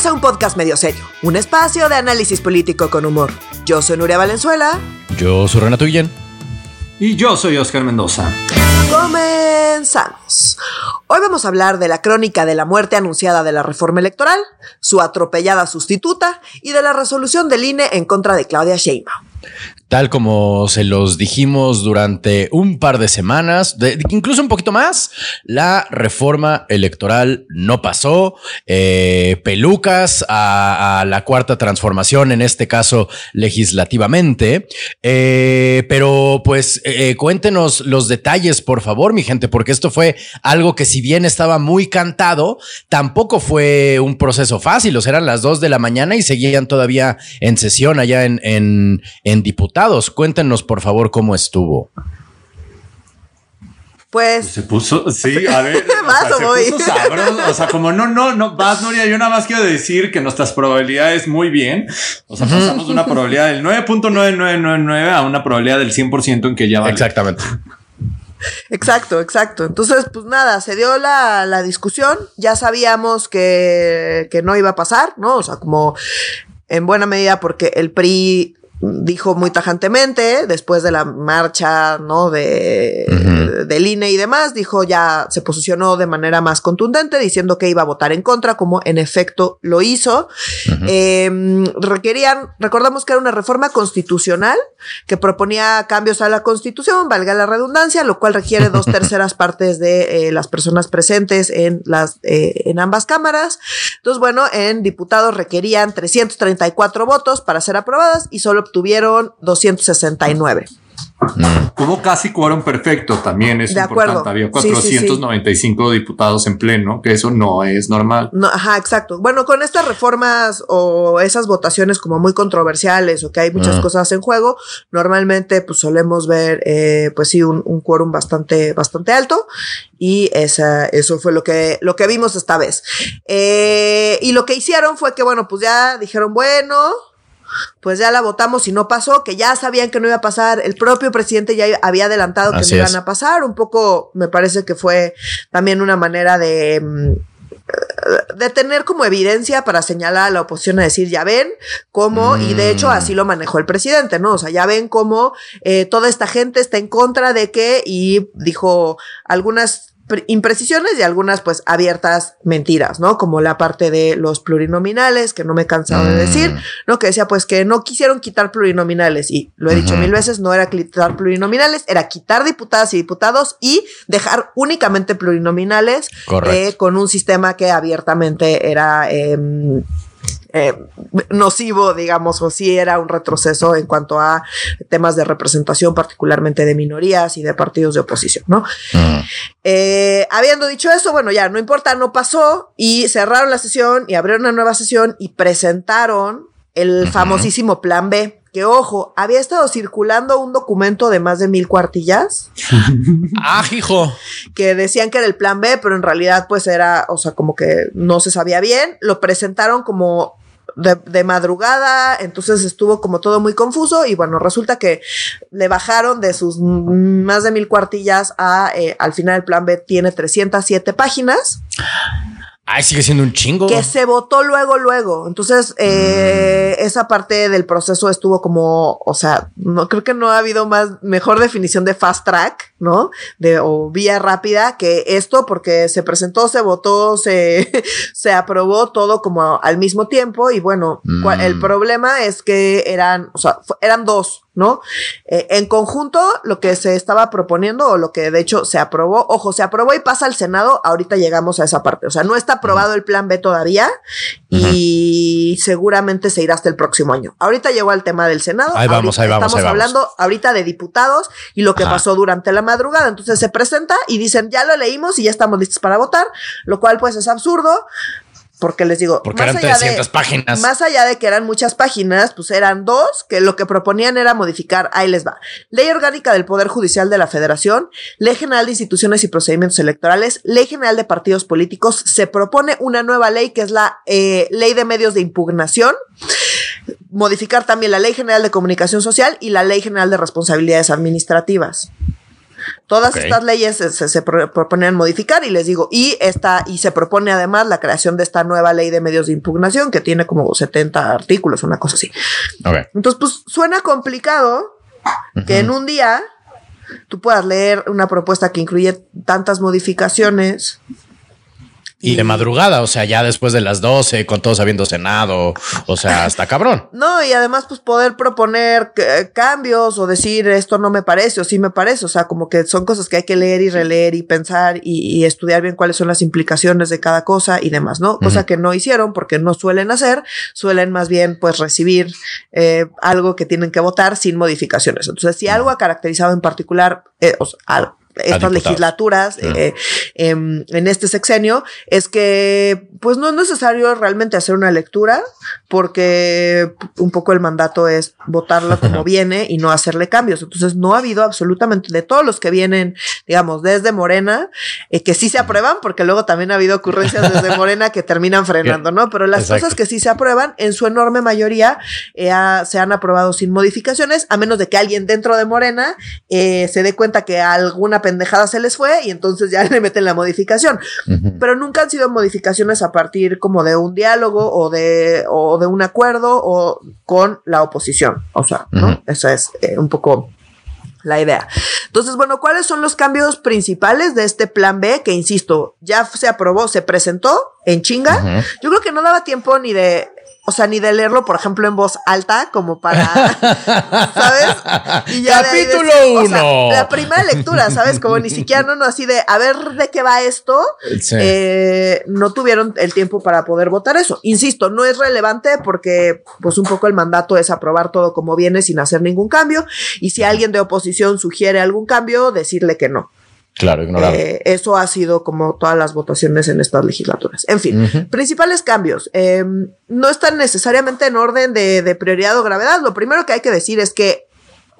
Bienvenidos a un podcast medio serio, un espacio de análisis político con humor. Yo soy Nuria Valenzuela. Yo soy Renato Guillén. Y yo soy Oscar Mendoza. Comenzamos. Hoy vamos a hablar de la crónica de la muerte anunciada de la reforma electoral, su atropellada sustituta y de la resolución del INE en contra de Claudia Sheinbaum. Tal como se los dijimos durante un par de semanas, incluso un poquito más, la reforma electoral no pasó. Eh, pelucas a, la cuarta transformación, en este caso legislativamente. Eh, pero pues eh, cuéntenos los detalles, por favor, mi gente, porque esto fue algo que si bien estaba muy cantado, tampoco fue un proceso fácil. O sea, eran las dos de la mañana y seguían todavía en sesión allá en, en, en diputados Cuéntenos, por favor, cómo estuvo. Pues. Se puso, sí, a ver. se puso sabroso. O sea, como no, no, no, vas, Nuria. Yo nada más quiero decir que nuestras probabilidades muy bien. O sea, pasamos de una probabilidad del 9.9999 a una probabilidad del 100% en que ya va. Exactamente. Exacto, exacto. Entonces, pues nada, se dio la, la discusión. Ya sabíamos que, que no iba a pasar, ¿no? O sea, como en buena medida porque el PRI dijo muy tajantemente, después de la marcha, ¿no? De, del INE y demás, dijo ya, se posicionó de manera más contundente, diciendo que iba a votar en contra, como en efecto lo hizo. Em, requerían, recordamos que era una reforma constitucional que proponía cambios a la constitución, valga la redundancia, lo cual requiere dos terceras partes de eh, las personas presentes en las, eh, en ambas cámaras. Entonces, bueno, en diputados requerían 334 votos para ser aprobadas y solo tuvieron 269. Hubo casi quórum perfecto también, es importante. Había 495 diputados en pleno, que eso no es normal. No, ajá, exacto. Bueno, con estas reformas o esas votaciones como muy controversiales o que hay muchas cosas en juego, normalmente pues solemos ver, eh, pues sí, un, quórum bastante, bastante alto y esa, eso fue lo que, lo que vimos esta vez. Eh, y lo que hicieron fue que, bueno, pues ya dijeron, bueno, pues ya la votamos y no pasó, que ya sabían que no iba a pasar, el propio presidente ya había adelantado que no iban a pasar, un poco me parece que fue también una manera de mm, de tener como evidencia para señalar a la oposición a decir, ya ven cómo, y de hecho así lo manejó el presidente, ¿no? O sea, ya ven cómo eh, toda esta gente está en contra de que, y dijo algunas imprecisiones y algunas pues abiertas mentiras, ¿no? Como la parte de los plurinominales, que no me he cansado de decir, mm. ¿no? Que decía pues que no quisieron quitar plurinominales y lo he dicho mil veces, no era quitar plurinominales, era quitar diputadas y diputados y dejar únicamente plurinominales eh, con un sistema que abiertamente era... Em, eh, nocivo, digamos, o si era un retroceso en cuanto a temas de representación, particularmente de minorías y de partidos de oposición, ¿no? Mm. Eh, habiendo dicho eso, bueno, ya no importa, no pasó y cerraron la sesión y abrieron una nueva sesión y presentaron el famosísimo Plan B. Que ojo, había estado circulando un documento de más de mil cuartillas. ah, hijo. Que decían que era el plan B, pero en realidad, pues era, o sea, como que no se sabía bien. Lo presentaron como de, madrugada, entonces estuvo como todo muy confuso y bueno, resulta que le bajaron de sus más de mil cuartillas a, eh, al final el plan B tiene 307 páginas. Ay, sigue siendo un chingo. Que se votó luego, luego. Entonces, eh, mm. esa parte del proceso estuvo como, o sea, no creo que no ha habido más, mejor definición de fast track, ¿no? De, o vía rápida que esto, porque se presentó, se votó, se, se aprobó todo como al mismo tiempo. Y bueno, el mm. problema es que eran, o sea, eran dos ¿no? Eh, en conjunto, lo que se estaba proponiendo o lo que de hecho se aprobó, ojo, se aprobó y pasa al Senado, ahorita llegamos a esa parte, o sea, no está aprobado el plan B todavía y seguramente se irá hasta el próximo año. Ahorita llegó al tema del Senado. Ahí vamos, ahí vamos. Estamos hablando ahorita de diputados y lo que pasó durante la madrugada. Entonces se presenta y dicen, ya lo leímos y ya estamos listos para votar, lo cual pues es absurdo porque les digo, porque eran 300 páginas. Más allá de que eran muchas páginas, pues eran dos que lo que proponían era modificar, ahí les va. Ley orgánica del Poder Judicial de la Federación, Ley General de Instituciones y Procedimientos Electorales, Ley General de Partidos Políticos. Se propone una nueva ley que es la eh, Ley de Medios de Impugnación. Modificar también la Ley General de Comunicación Social y la Ley General de Responsabilidades Administrativas. Todas estas leyes se, proponen modificar y les digo, y esta, y se propone además la creación de esta nueva ley de medios de impugnación que tiene como 70 artículos, una cosa así. Entonces, pues suena complicado que en un día tú puedas leer una propuesta que incluye tantas modificaciones y, de madrugada, o sea, ya después de las 12, con todos habiendo cenado, o sea, hasta cabrón. No, y además, pues poder proponer cambios o decir esto no me parece o sí me parece, o sea, como que son cosas que hay que leer y releer y pensar y, estudiar bien cuáles son las implicaciones de cada cosa y demás, ¿no? Cosa que no hicieron porque no suelen hacer, suelen más bien, pues, recibir eh, algo que tienen que votar sin modificaciones. Entonces, si algo ha caracterizado en particular, eh, o sea, algo estas legislaturas eh, em, en este sexenio es que pues no es necesario realmente hacer una lectura porque un poco el mandato es votarla como viene y no hacerle cambios. Entonces no ha habido absolutamente de todos los que vienen, digamos, desde Morena, eh, que sí se aprueban, porque luego también ha habido ocurrencias desde Morena que terminan frenando, ¿no? Pero las cosas que sí se aprueban, en su enorme mayoría, eh, se han aprobado sin modificaciones, a menos de que alguien dentro de Morena se dé cuenta que alguna pendejada se les fue y entonces ya le meten la modificación. Pero nunca han sido modificaciones a partir como de un diálogo o de, o de un acuerdo o con la oposición. O sea, ¿no? Esa es eh, un poco la idea. Entonces, bueno, ¿cuáles son los cambios principales de este plan B? Que insisto, ya se aprobó, se presentó en chinga. Yo creo que no daba tiempo ni de o sea, ni de leerlo, por ejemplo, en voz alta, como para, ¿sabes? Y ya Capítulo uno. la primera lectura, ¿sabes? Como ni siquiera, no, no, así de, a ver de qué va esto. Eh, no tuvieron el tiempo para poder votar eso. Insisto, no es relevante porque, pues, un poco el mandato es aprobar todo como viene sin hacer ningún cambio. Y si alguien de oposición sugiere algún cambio, decirle que no. Claro, ignorado. Eh, eso ha sido como todas las votaciones en estas legislaturas. En fin, principales cambios. Em, no están necesariamente en orden de, de prioridad o gravedad. Lo primero que hay que decir es que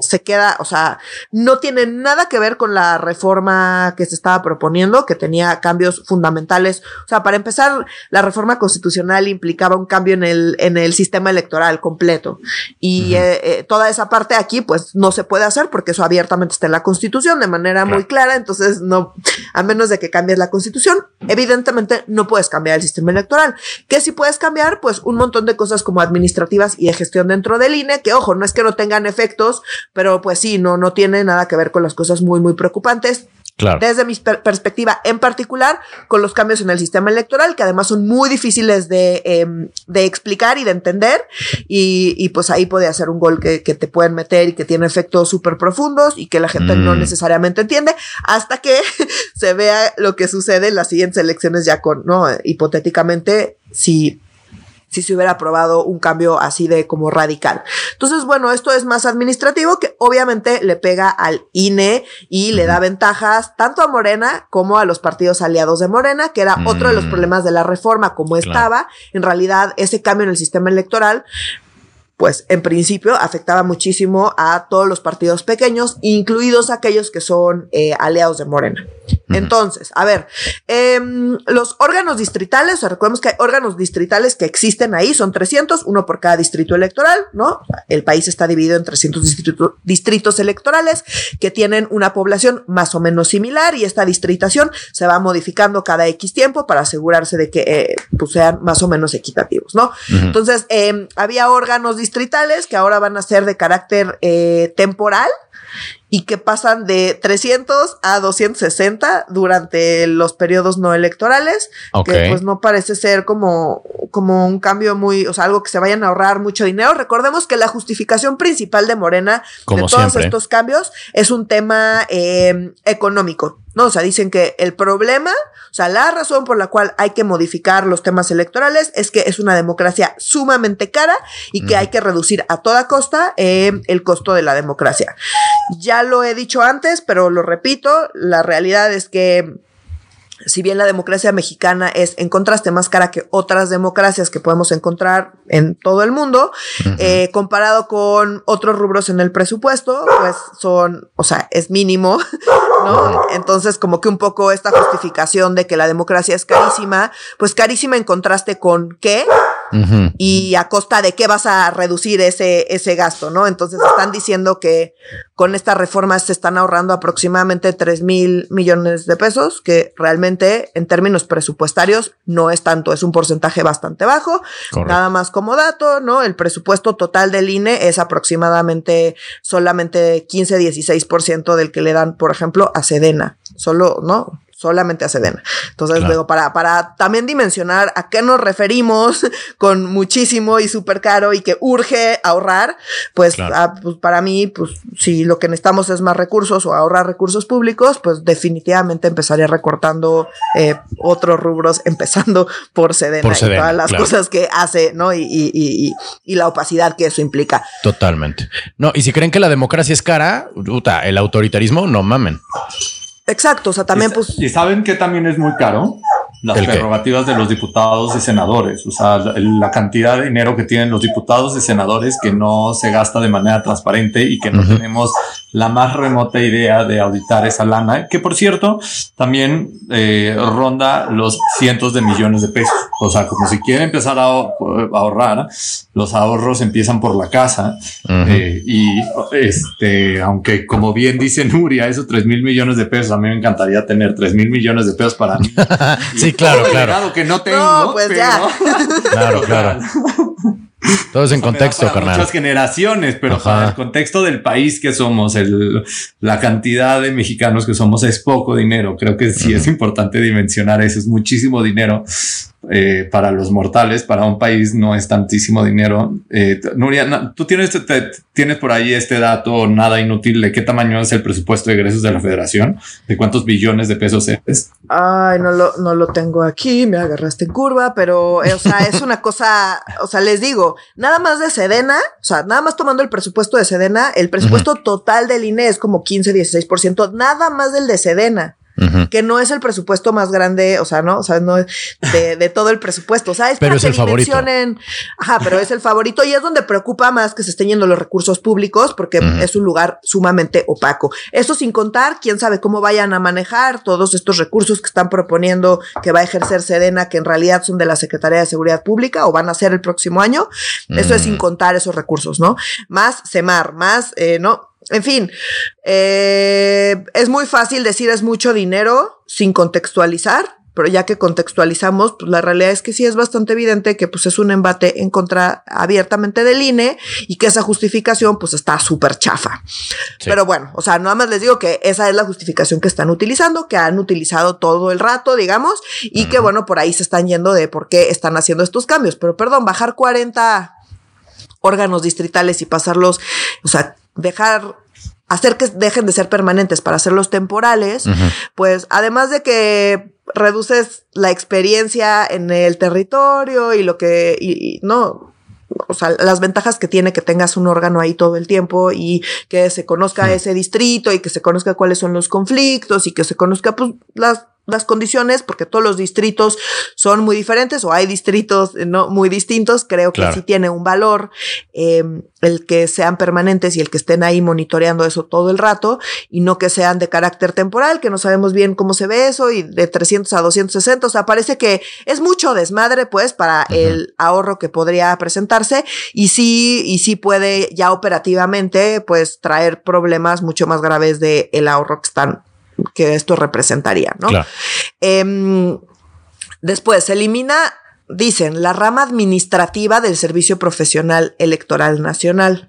se queda, o sea, no tiene nada que ver con la reforma que se estaba proponiendo, que tenía cambios fundamentales. O sea, para empezar, la reforma constitucional implicaba un cambio en el, en el sistema electoral completo. Y eh, eh, toda esa parte aquí, pues no se puede hacer porque eso abiertamente está en la constitución de manera muy clara. Entonces, no, a menos de que cambies la constitución, evidentemente no puedes cambiar el sistema electoral. ¿Qué si puedes cambiar? Pues un montón de cosas como administrativas y de gestión dentro del INE, que ojo, no es que no tengan efectos, pero pues sí, no, no tiene nada que ver con las cosas muy, muy preocupantes. Claro. Desde mi perspectiva, en particular, con los cambios en el sistema electoral, que además son muy difíciles de, em, de explicar y de entender, y, y, pues ahí puede hacer un gol que, que, te pueden meter y que tiene efectos súper profundos y que la gente no mm. necesariamente entiende, hasta que se vea lo que sucede en las siguientes elecciones ya con, ¿no? Hipotéticamente, si si se hubiera aprobado un cambio así de como radical. Entonces, bueno, esto es más administrativo que obviamente le pega al INE y le da ventajas tanto a Morena como a los partidos aliados de Morena, que era otro de los mm. problemas de la reforma como estaba. En realidad, ese cambio en el sistema electoral pues en principio afectaba muchísimo a todos los partidos pequeños, incluidos aquellos que son eh, aliados de Morena. Entonces, a ver, em, los órganos distritales, o sea, recordemos que hay órganos distritales que existen ahí, son 300, uno por cada distrito electoral, ¿no? El país está dividido en 300 distritos electorales que tienen una población más o menos similar y esta distritación se va modificando cada X tiempo para asegurarse de que eh, pues sean más o menos equitativos, ¿no? Entonces, em, había órganos distritales que ahora van a ser de carácter eh, temporal y que pasan de 300 a 260 durante los periodos no electorales, que pues no parece ser como, como un cambio muy, o sea, algo que se vayan a ahorrar mucho dinero. Recordemos que la justificación principal de Morena de todos estos cambios es un tema eh, económico. No, o sea, dicen que el problema, o sea, la razón por la cual hay que modificar los temas electorales es que es una democracia sumamente cara y que hay que reducir a toda costa eh, el costo de la democracia. Ya lo he dicho antes, pero lo repito, la realidad es que si bien la democracia mexicana es en contraste más cara que otras democracias que podemos encontrar en todo el mundo, eh, comparado con otros rubros en el presupuesto, pues son, o sea, es mínimo, ¿no? Entonces, como que un poco esta justificación de que la democracia es carísima, pues carísima en contraste con qué, y a costa de qué vas a reducir ese, ese gasto, ¿no? Entonces están diciendo que con esta reforma se están ahorrando aproximadamente 3 mil millones de pesos, que realmente en términos presupuestarios no es tanto, es un porcentaje bastante bajo. Nada más como dato, ¿no? El presupuesto total del INE es aproximadamente solamente 15-16% del que le dan, por ejemplo, a Sedena. Solo, ¿no? Solamente a Sedena. Entonces, luego, para, para también dimensionar a qué nos referimos con muchísimo y súper caro y que urge ahorrar, pues, pues, para mí, pues si lo que necesitamos es más recursos o ahorrar recursos públicos, pues definitivamente empezaría recortando eh, otros rubros, empezando por Sedena, y todas las cosas que hace, ¿no? Y, y, y, y, la opacidad que eso implica. Totalmente. No, y si creen que la democracia es cara, puta, el autoritarismo, no mamen. Exacto, o sea, también pues... ¿Y saben que también es muy caro? Las prerrogativas de los diputados y senadores, o sea, la, cantidad de dinero que tienen los diputados y senadores que no se gasta de manera transparente y que no tenemos la más remota idea de auditar esa lana, que por cierto también eh, ronda los cientos de millones de pesos. O sea, como si quiere empezar a, ahorrar, los ahorros empiezan por la casa. Eh, y este, aunque como bien dice Nuria, esos tres mil millones de pesos, a mí me encantaría tener tres mil millones de pesos para mí. sí, claro, claro. que no tengo. No, pues ya. claro, claro. Todo es en contexto, para carnal. Muchas generaciones, pero para el contexto del país que somos, el, la cantidad de mexicanos que somos es poco dinero. Creo que sí es importante dimensionar eso. Es muchísimo dinero eh, para los mortales, para un país no es tantísimo dinero. Eh, Nuria, tú tienes, tienes por ahí este dato nada inútil de qué tamaño es el presupuesto de egresos de la federación, de cuántos billones de pesos es. Ay, no lo, no lo tengo aquí, me agarraste en curva, pero, eh, o sea, es una cosa, o sea, les digo, nada más de Sedena, o sea, nada más tomando el presupuesto de Sedena, el presupuesto total del INE es como 15, 16%, nada más del de Sedena que no es el presupuesto más grande, o sea, no, o sea, no es de, todo el presupuesto, o sea, es pero es el favorito. Ajá, pero es el favorito y es donde preocupa más que se estén yendo los recursos públicos porque es un lugar sumamente opaco. Eso sin contar, quién sabe cómo vayan a manejar todos estos recursos que están proponiendo que va a ejercer Sedena, que en realidad son de la Secretaría de Seguridad Pública o van a ser el próximo año. Eso es sin contar esos recursos, ¿no? Más Semar, más, eh, ¿no? En fin, eh, es muy fácil decir es mucho dinero sin contextualizar, pero ya que contextualizamos, pues la realidad es que sí es bastante evidente que pues es un embate en contra abiertamente del INE y que esa justificación pues está súper chafa. Pero bueno, o sea, nada más les digo que esa es la justificación que están utilizando, que han utilizado todo el rato, digamos, y que bueno, por ahí se están yendo de por qué están haciendo estos cambios. Pero perdón, bajar 40 órganos distritales y pasarlos, o sea, dejar hacer que dejen de ser permanentes para hacerlos temporales, pues además de que reduces la experiencia en el territorio y lo que, y, no, o sea, las ventajas que tiene que tengas un órgano ahí todo el tiempo y que se conozca ese distrito y que se conozca cuáles son los conflictos y que se conozca pues las las condiciones, porque todos los distritos son muy diferentes o hay distritos no muy distintos, creo que sí tiene un valor em, el que sean permanentes y el que estén ahí monitoreando eso todo el rato y no que sean de carácter temporal, que no sabemos bien cómo se ve eso y de 300 a 260, o sea, parece que es mucho desmadre pues para el ahorro que podría presentarse y sí, y sí puede ya operativamente pues traer problemas mucho más graves de el ahorro que están que esto representaría, ¿no? Em, después, se elimina, dicen, la rama administrativa del Servicio Profesional Electoral Nacional.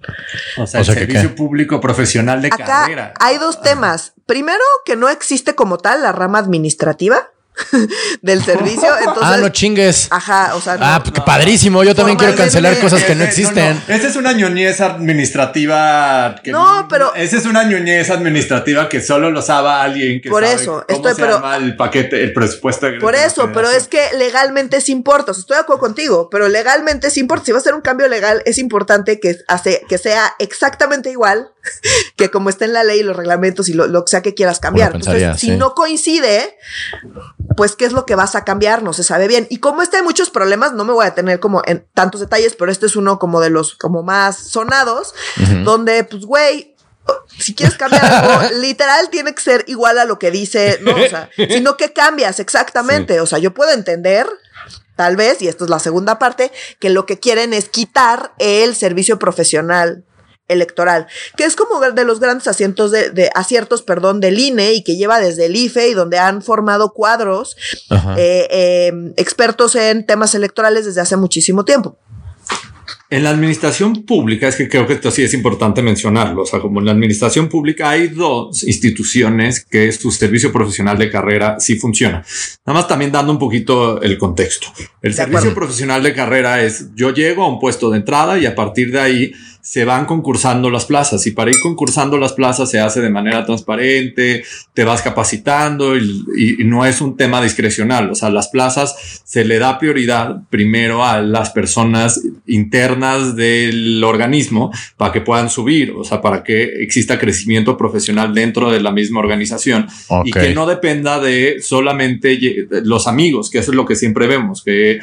O sea, el Servicio Público Profesional de Carrera. Hay dos temas. Primero, que no existe como tal la rama administrativa. del servicio. Entonces, ah, no chingues. Ajá, o sea. ah, pues padrísimo. Yo también quiero cancelar cosas que no existen. Esa es una ñoñez administrativa. Que no, pero. Esa es una ñoñez administrativa que solo lo sabe alguien que por eso, cómo estoy, se pero, llama el paquete, el presupuesto. por eso, pero es que legalmente sí importa. O sea, estoy de acuerdo contigo, pero legalmente sí importa. Si va a ser un cambio legal, es importante que, hace, que sea exactamente igual que como está en la ley, los reglamentos y lo, que sea que quieras cambiar. Entonces, si no coincide, pues qué es lo que vas a cambiar, no se sabe bien. Y como este hay muchos problemas, no me voy a tener como en tantos detalles, pero este es uno como de los como más sonados, donde pues güey, si quieres cambiar algo, literal tiene que ser igual a lo que dice, no, o sea, sino que cambias exactamente, o sea, yo puedo entender tal vez, y esta es la segunda parte, que lo que quieren es quitar el servicio profesional electoral, que es como de los grandes asientos de, aciertos, perdón, del INE y que lleva desde el IFE y donde han formado cuadros eh, eh, expertos en temas electorales desde hace muchísimo tiempo. En la administración pública, es que creo que esto sí es importante mencionarlo, o sea, como en la administración pública hay dos instituciones que su servicio profesional de carrera sí funciona. Nada más también dando un poquito el contexto. El servicio profesional de carrera es yo llego a un puesto de entrada y a partir de ahí se van concursando las plazas. Y para ir concursando las plazas se hace de manera transparente, te vas capacitando y, no es un tema discrecional. O sea, las plazas se le da prioridad primero a las personas internas del organismo para que puedan subir, o sea, para que exista crecimiento profesional dentro de la misma organización. Y que no dependa de solamente los amigos, que eso es lo que siempre vemos, que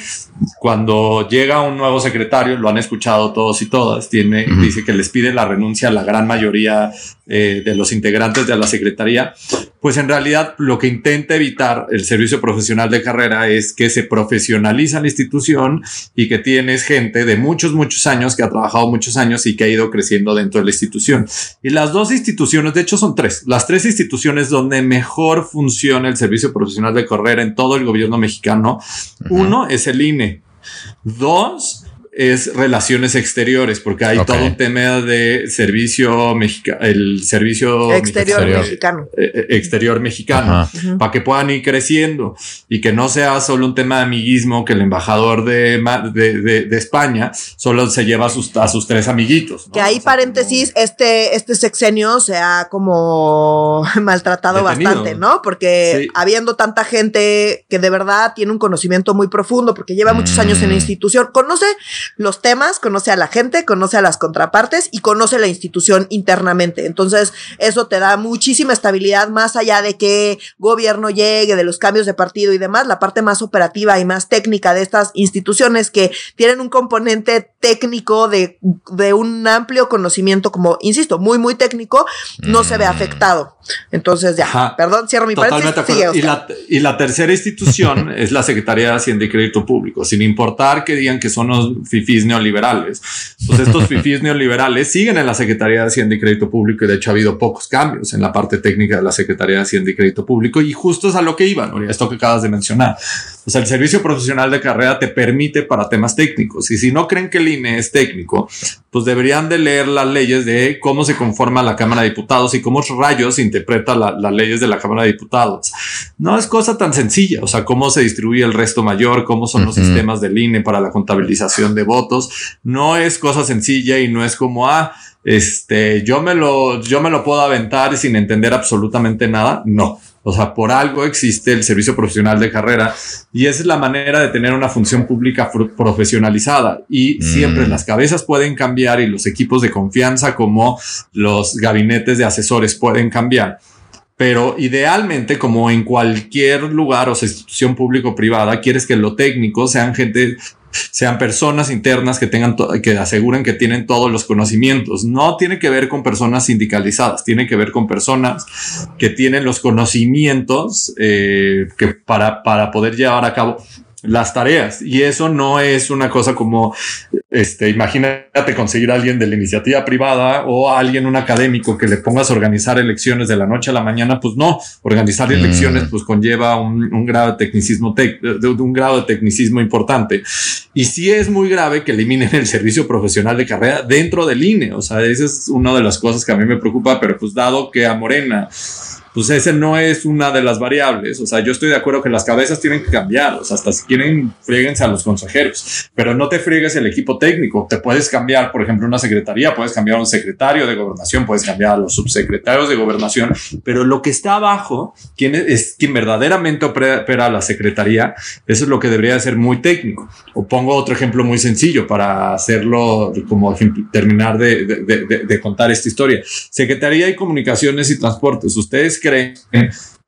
cuando llega un nuevo secretario, lo han escuchado todos y todas, tiene dice que les pide la renuncia a la gran mayoría eh, de los integrantes de la Secretaría, pues en realidad lo que intenta evitar el servicio profesional de carrera es que se profesionaliza la institución y que tienes gente de muchos, muchos años que ha trabajado muchos años y que ha ido creciendo dentro de la institución. Y las dos instituciones, de hecho son tres, las tres instituciones donde mejor funciona el servicio profesional de carrera en todo el gobierno mexicano, uno es el INE. Dos, es relaciones exteriores, porque hay todo un tema de servicio mexicano, el servicio exterior mexicano, eh, eh, exterior mexicano, para que puedan ir creciendo y que no sea solo un tema de amiguismo que el embajador de, de, España solo se lleva a sus, a sus tres amiguitos. Que ahí paréntesis, este, este sexenio se ha como maltratado bastante, ¿no? Porque habiendo tanta gente que de verdad tiene un conocimiento muy profundo, porque lleva muchos años en la mm. institución, conoce los temas, conoce a la gente, conoce a las contrapartes y conoce la institución internamente. Entonces, eso te da muchísima estabilidad más allá de que gobierno llegue, de los cambios de partido y demás, la parte más operativa y más técnica de estas instituciones que tienen un componente técnico de, de un amplio conocimiento, como, insisto, muy, muy técnico, no se ve mm. afectado. Entonces, ya, perdón, cierro mi paréntesis. y, la, y la tercera institución es la Secretaría de Hacienda y Crédito Público, sin importar que digan que son los fifís neoliberales. Pues estos fifís neoliberales siguen en la Secretaría de Hacienda y Crédito Público y de hecho ha habido pocos cambios en la parte técnica de la Secretaría de Hacienda y Crédito Público y justo es a lo que iban, esto que acabas de mencionar. O sea, el servicio profesional de carrera te permite para temas técnicos y si no creen que el INE es técnico, pues deberían de leer las leyes de cómo se conforma la Cámara de Diputados y cómo rayos interpreta las leyes de la Cámara de Diputados. No es cosa tan sencilla, o sea, cómo se distribuye el resto mayor, cómo son los sistemas del INE para la contabilización de votos. No es cosa sencilla y no es como, ah, este, yo me lo, yo me lo puedo aventar sin entender absolutamente nada. No. O sea, por algo existe el servicio profesional de carrera y esa es la manera de tener una función pública profesionalizada. Y mm. siempre las cabezas pueden cambiar y los equipos de confianza como los gabinetes de asesores pueden cambiar. Pero idealmente, como en cualquier lugar o institución público privada, quieres que lo técnico sean gente sean personas internas que tengan que aseguren que tienen todos los conocimientos. No tiene que ver con personas sindicalizadas, tiene que ver con personas que tienen los conocimientos eh, que para, para poder llevar a cabo las tareas. Y eso no es una cosa como, este, imagínate conseguir a alguien de la iniciativa privada o a alguien, un académico que le pongas a organizar elecciones de la noche a la mañana. Pues no, organizar mm. elecciones pues conlleva un, grado de tecnicismo, de, un grado de tecnicismo importante. Y sí es muy grave que eliminen el servicio profesional de carrera dentro del INE. O sea, esa es una de las cosas que a mí me preocupa, pero pues dado que a Morena pues ese no es una de las variables. O sea, yo estoy de acuerdo que las cabezas tienen que cambiar. O sea, hasta si quieren, frieguense a los consejeros, pero no te friegues el equipo técnico. Te puedes cambiar, por ejemplo, una secretaría, puedes cambiar a un secretario de gobernación, puedes cambiar a los subsecretarios de gobernación, pero lo que está abajo, quien es quien verdaderamente opera la secretaría, eso es lo que debería ser muy técnico. O pongo otro ejemplo muy sencillo para hacerlo como terminar de, de contar esta historia. Secretaría de Comunicaciones y Transportes. Ustedes creen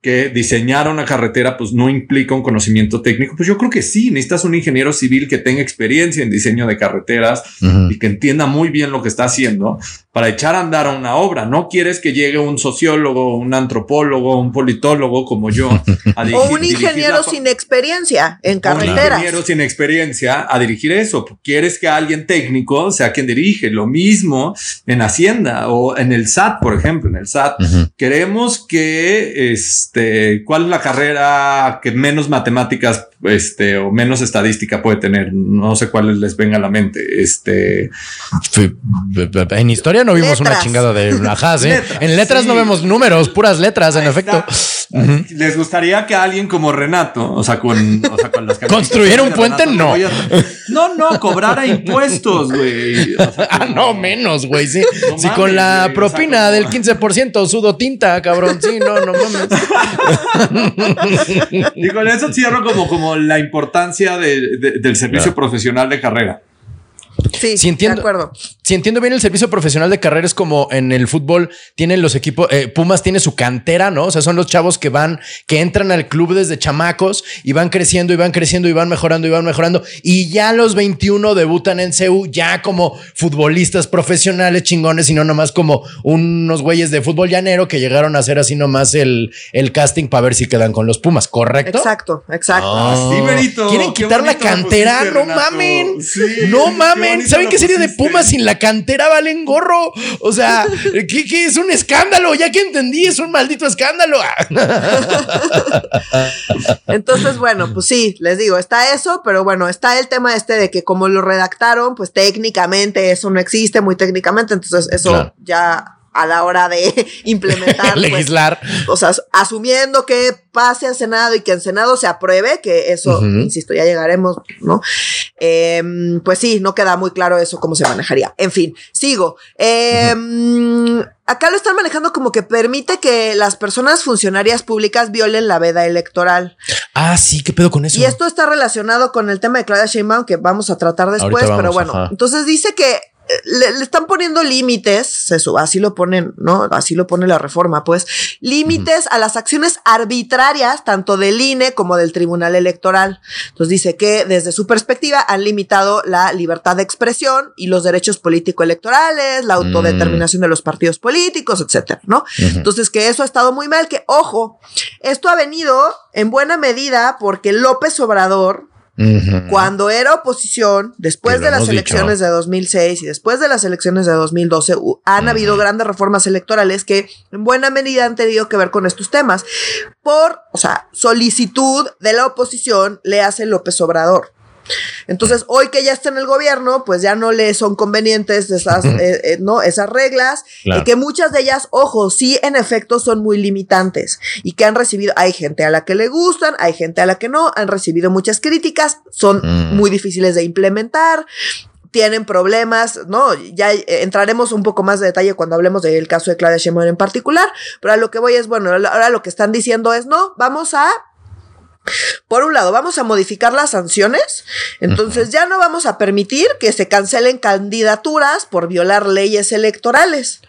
que diseñar una carretera pues no implica un conocimiento técnico. Pues yo creo que sí, necesitas un ingeniero civil que tenga experiencia en diseño de carreteras y que entienda muy bien lo que está haciendo para echar a andar a una obra. No quieres que llegue un sociólogo, un antropólogo, un politólogo como yo. A dirigir, o un ingeniero sin experiencia en carreteras. Un ingeniero sin experiencia a dirigir eso. Quieres que alguien técnico sea quien dirige. Lo mismo en Hacienda o en el SAT, por ejemplo. En el SAT queremos que, este, ¿cuál es la carrera que menos matemáticas este, o menos estadística puede tener. No sé cuáles les venga a la mente. Este. En historia no vimos una chingada de ajá, En letras no vemos números, puras letras, en efecto. Les gustaría que alguien como Renato, o sea, con, o sea, con las construyera un puente, no. No, no, cobrara impuestos, güey. ah, no, menos, güey. Sí, si con la propina del 15% sudo tinta, cabrón. Sí, no, no mames. y con eso cierro como, como la importancia del servicio profesional de carrera. Sí, si entiendo, de acuerdo. Si entiendo bien, el servicio profesional de carrera es como en el fútbol tienen los equipos, eh, Pumas tiene su cantera, ¿no? O sea, son los chavos que van, que entran al club desde chamacos y van creciendo y van creciendo y van mejorando y van mejorando. Y ya los 21 debutan en CEU ya como futbolistas profesionales chingones y no nomás como unos güeyes de fútbol llanero que llegaron a hacer así nomás el, el casting para ver si quedan con los Pumas, ¿correcto? Exacto, exacto. Ah, Quieren quitar la cantera, no mamen. No mamen. ¿Saben qué serie de Pumas sin la cantera valen gorro? O sea, ¿qué, es un escándalo? Ya que entendí, es un maldito escándalo. Entonces, bueno, pues sí, les digo, está eso, pero bueno, está el tema este de que como lo redactaron, pues técnicamente eso no existe, muy técnicamente, entonces eso ya a la hora de implementar. Pues, Legislar. o sea, asumiendo que pase al Senado y que el Senado se apruebe, que eso, insisto, ya llegaremos, ¿no? Em, pues sí, no queda muy claro eso, cómo se manejaría. En fin, sigo. Em, acá lo están manejando como que permite que las personas funcionarias públicas violen la veda electoral. Ah, sí, ¿qué pedo con eso? Y esto está relacionado con el tema de Claudia Sheinbaum que vamos a tratar después, pero bueno, entonces dice que le, están poniendo límites, eso, así lo ponen, ¿no? Así lo pone la reforma, pues, límites a las acciones arbitrarias, tanto del INE como del Tribunal Electoral. Entonces dice que desde su perspectiva han limitado la libertad de expresión y los derechos político-electorales, la autodeterminación de los partidos políticos, etcétera, ¿no? Entonces que eso ha estado muy mal, que ojo, esto ha venido en buena medida porque López Obrador cuando era oposición, después de las elecciones de 2006 y después de las elecciones de 2012, han habido grandes reformas electorales que en buena medida han tenido que ver con estos temas. Por, o sea, solicitud de la oposición le hace López Obrador. Entonces, hoy que ya está en el gobierno, pues ya no le son convenientes esas, eh, eh, ¿no? esas reglas, y que muchas de ellas, ojo, sí, en efecto, son muy limitantes y que han recibido, hay gente a la que le gustan, hay gente a la que no, han recibido muchas críticas, son mm. muy difíciles de implementar tienen problemas, ¿no? Ya entraremos un poco más de detalle cuando hablemos del caso de Claudia Sheinbaum en particular, pero a lo que voy es, bueno, ahora lo que están diciendo es, no, vamos a por un lado, vamos a modificar las sanciones, entonces ya no vamos a permitir que se cancelen candidaturas por violar leyes electorales,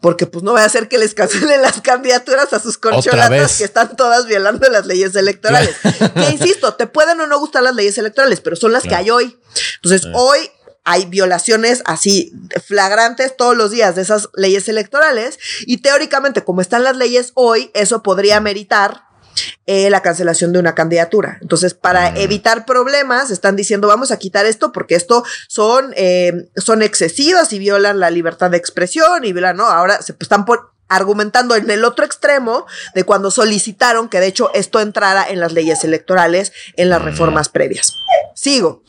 porque pues no va a hacer que les cancelen las candidaturas a sus corcholatas que están todas violando las leyes electorales. que insisto, te pueden o no gustar las leyes electorales, pero son las que hay hoy. Entonces, hoy hay violaciones así flagrantes todos los días de esas leyes electorales y teóricamente como están las leyes hoy, eso podría meritar eh, la cancelación de una candidatura. Entonces, para mm. evitar problemas, están diciendo vamos a quitar esto porque esto son, eh, son excesivas y violan la libertad de expresión y violan, ¿no? Ahora se están por, argumentando en el otro extremo de cuando solicitaron que de hecho esto entrara en las leyes electorales en las mm. reformas previas. Sigo.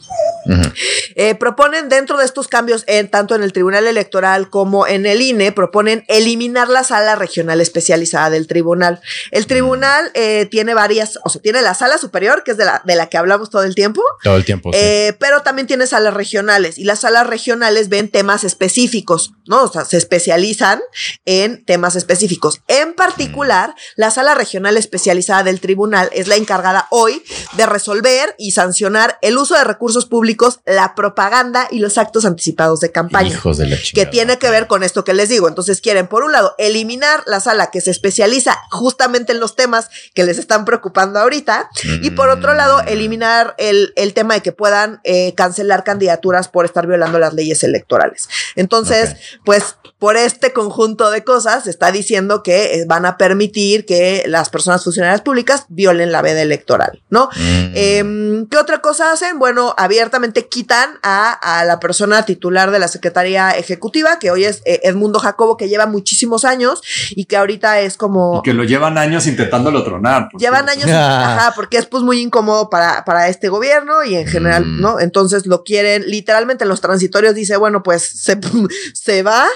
Eh, proponen dentro de estos cambios, en, tanto en el Tribunal Electoral como en el INE, proponen eliminar la sala regional especializada del tribunal. El tribunal eh, tiene varias, o sea, tiene la sala superior, que es de la, de la que hablamos todo el tiempo, Todo el tiempo. Eh, pero también tiene salas regionales y las salas regionales ven temas específicos, ¿no? O sea, se especializan en temas específicos. En particular, la sala regional especializada del tribunal es la encargada hoy de resolver y sancionar el uso de recursos públicos, la propaganda y los actos anticipados de campaña. Hijos de la Que tiene que ver con esto que les digo. Entonces quieren, por un lado, eliminar la sala que se especializa justamente en los temas que les están preocupando ahorita y por otro lado, mm. eliminar el, tema de que puedan eh, cancelar candidaturas por estar violando las leyes electorales. Entonces, pues por este conjunto de cosas está diciendo que eh, van a permitir que las personas funcionarias públicas violen la veda electoral, ¿no? Mm. Em, ¿Qué otra cosa hacen? Bueno, abiertamente quitan a, la persona titular de la Secretaría Ejecutiva, que hoy es eh, Edmundo Jacobo, que lleva muchísimos años y que ahorita es como... que lo llevan años intentándolo tronar. Llevan años, ajá, porque es pues muy incómodo para, para este gobierno y en general, mm. ¿no? Entonces lo quieren, literalmente en los transitorios dice, bueno, pues se, se va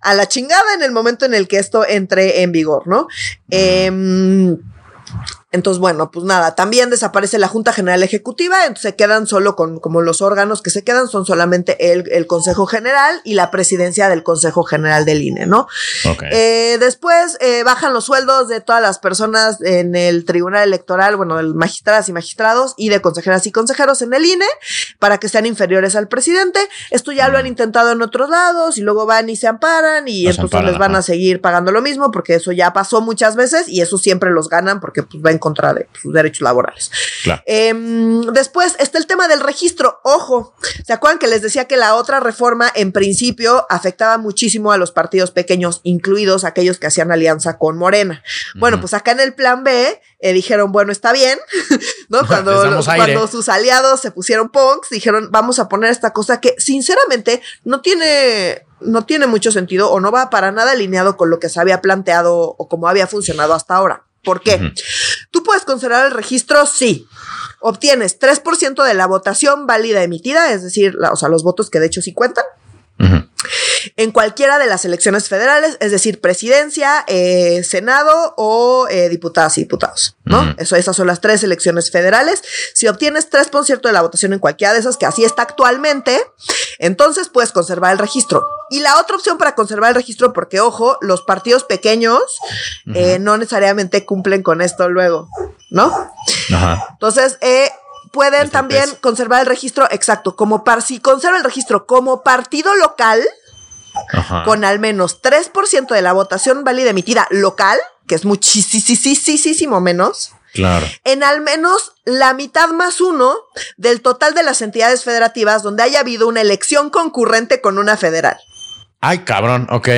a la chingada en el momento en el que esto entre en vigor, ¿no? Eh, entonces, bueno, pues nada, también desaparece la Junta General Ejecutiva, entonces se quedan solo con, como los órganos que se quedan son solamente el, el Consejo General y la presidencia del Consejo General del INE, ¿no? Eh, después eh, bajan los sueldos de todas las personas en el Tribunal Electoral, bueno, de magistradas y magistrados y de consejeras y consejeros en el INE para que sean inferiores al presidente. Esto ya lo han intentado en otros lados y luego van y se amparan y entonces les van a seguir pagando lo mismo porque eso ya pasó muchas veces y eso siempre los ganan porque pues ven contra de sus derechos laborales. Em, después está el tema del registro. Ojo, ¿se acuerdan que les decía que la otra reforma en principio afectaba muchísimo a los partidos pequeños, incluidos aquellos que hacían alianza con Morena? Bueno, pues acá en el plan B eh, dijeron, bueno, está bien, ¿no? Cuando, cuando sus aliados se pusieron punks, dijeron, vamos a poner esta cosa que sinceramente no tiene no tiene mucho sentido o no va para nada alineado con lo que se había planteado o como había funcionado hasta ahora. ¿Por qué? Tú puedes considerar el registro, sí. Obtienes 3% de la votación válida emitida, es decir, o sea, los votos que de hecho sí cuentan. En cualquiera de las elecciones federales, es decir, presidencia, eh, senado o eh, diputadas y diputados, ¿no? Eso, esas son las tres elecciones federales. Si obtienes 3% de la votación en cualquiera de esas, que así está actualmente, entonces puedes conservar el registro. Y la otra opción para conservar el registro, porque ojo, los partidos pequeños eh, no necesariamente cumplen con esto luego, ¿no? Ajá. Entonces, eh, pueden también conservar el registro, exacto, como par, si conserva el registro como partido local, con al menos 3% de la votación válida emitida local, que es muchísimo menos. Claro. En al menos la mitad más uno del total de las entidades federativas donde haya habido una elección concurrente con una federal. Ay, cabrón, ok.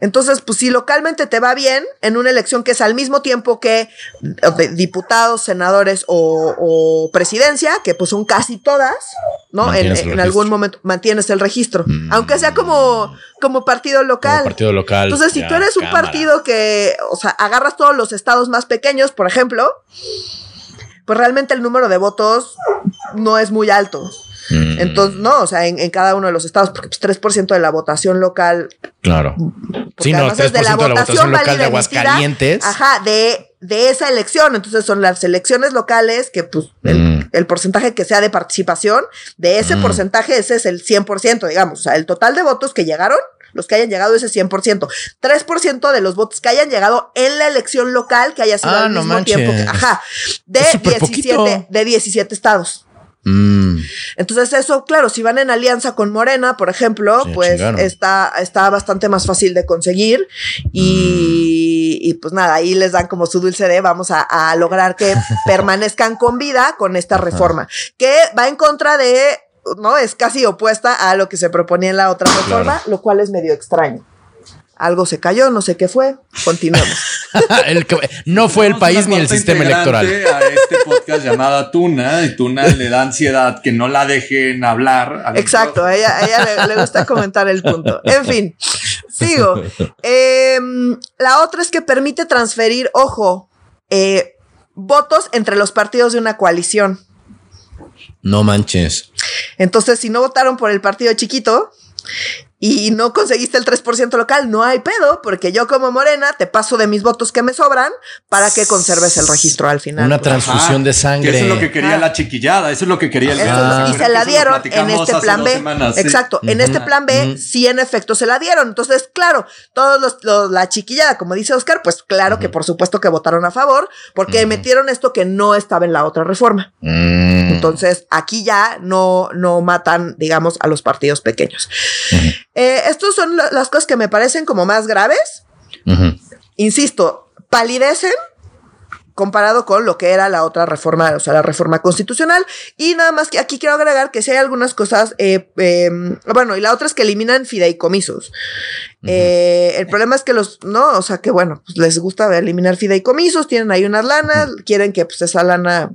Entonces, pues si localmente te va bien en una elección que es al mismo tiempo que diputados, senadores o, presidencia, que pues son casi todas, ¿no? En, algún momento mantienes el registro, mm. aunque sea como, como partido local. partido local. Entonces, si tú eres un partido que, o sea, agarras todos los estados más pequeños, por ejemplo, pues realmente el número de votos no es muy alto. Mm. Entonces, no, o sea, en, cada uno de los estados, porque pues 3% de la votación local. Claro. Sí, no, 3% de la, votación, local de Aguascalientes. ajá, de, de esa elección. Entonces son las elecciones locales que, pues, el, mm. porcentaje que sea de participación, de ese mm. porcentaje, ese es el 100%, digamos. O sea, el total de votos que llegaron los que hayan llegado ese 100%. 3% de los votos que hayan llegado en la elección local que haya sido ah, al mismo tiempo que, ajá, de 17, de 17 estados. Mm. Entonces eso, claro, si van en alianza con Morena, por ejemplo, pues está, está bastante más fácil de conseguir y, pues nada, ahí les dan como su dulce de vamos a, lograr que permanezcan con vida con esta reforma, que va en contra de, ¿no? Es casi opuesta a lo que se proponía en la otra reforma, lo cual es medio extraño algo se cayó, no sé qué fue, continuemos. no fue el país ni el sistema electoral. A este podcast llamado Tuna, y Tuna le da ansiedad que no la dejen hablar. Exacto, a ella, le, gusta comentar el punto. En fin, sigo. Em, la otra es que permite transferir, ojo, eh, votos entre los partidos de una coalición. No manches. Entonces, si no votaron por el partido chiquito, y no conseguiste el 3% local, no hay pedo, porque yo como Morena te paso de mis votos que me sobran para que conserves el registro al final. Una transfusión de sangre. eso es lo que quería la chiquillada, eso es lo lo que quería el Y se la dieron en este plan B. Exacto, en este plan B sí en efecto se la dieron. Entonces, claro, todos los, la chiquillada, como dice Oscar, pues claro que por supuesto que votaron a favor porque metieron esto que no estaba en la otra reforma. Mm. Entonces, aquí ya no, no matan, digamos, a los partidos pequeños. Eh, estos son las cosas que me parecen como más graves. Insisto, palidecen comparado con lo que era la otra reforma, o sea, la reforma constitucional. Y nada más que aquí quiero agregar que si hay algunas cosas, eh, em, bueno, y la otra es que eliminan fideicomisos. Eh, el problema es que los, no, o sea, que bueno, pues les gusta eliminar fideicomisos, tienen ahí unas lanas, quieren que pues esa lana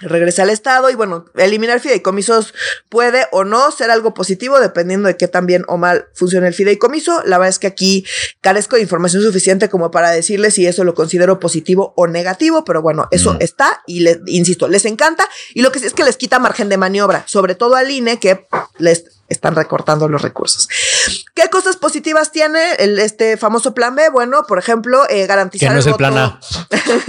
regresa al Estado y bueno, eliminar fideicomisos puede o no ser algo positivo dependiendo de qué tan bien o mal funcione el fideicomiso. La verdad es que aquí carezco de información suficiente como para decirles si eso lo considero positivo o negativo, pero bueno, eso está y les, insisto, les encanta y lo que sí es que les quita margen de maniobra, sobre todo al INE que les están recortando los recursos. ¿Qué cosas positivas tiene el, este famoso plan B? Bueno, por ejemplo, eh, garantizar. Que no es el plan A.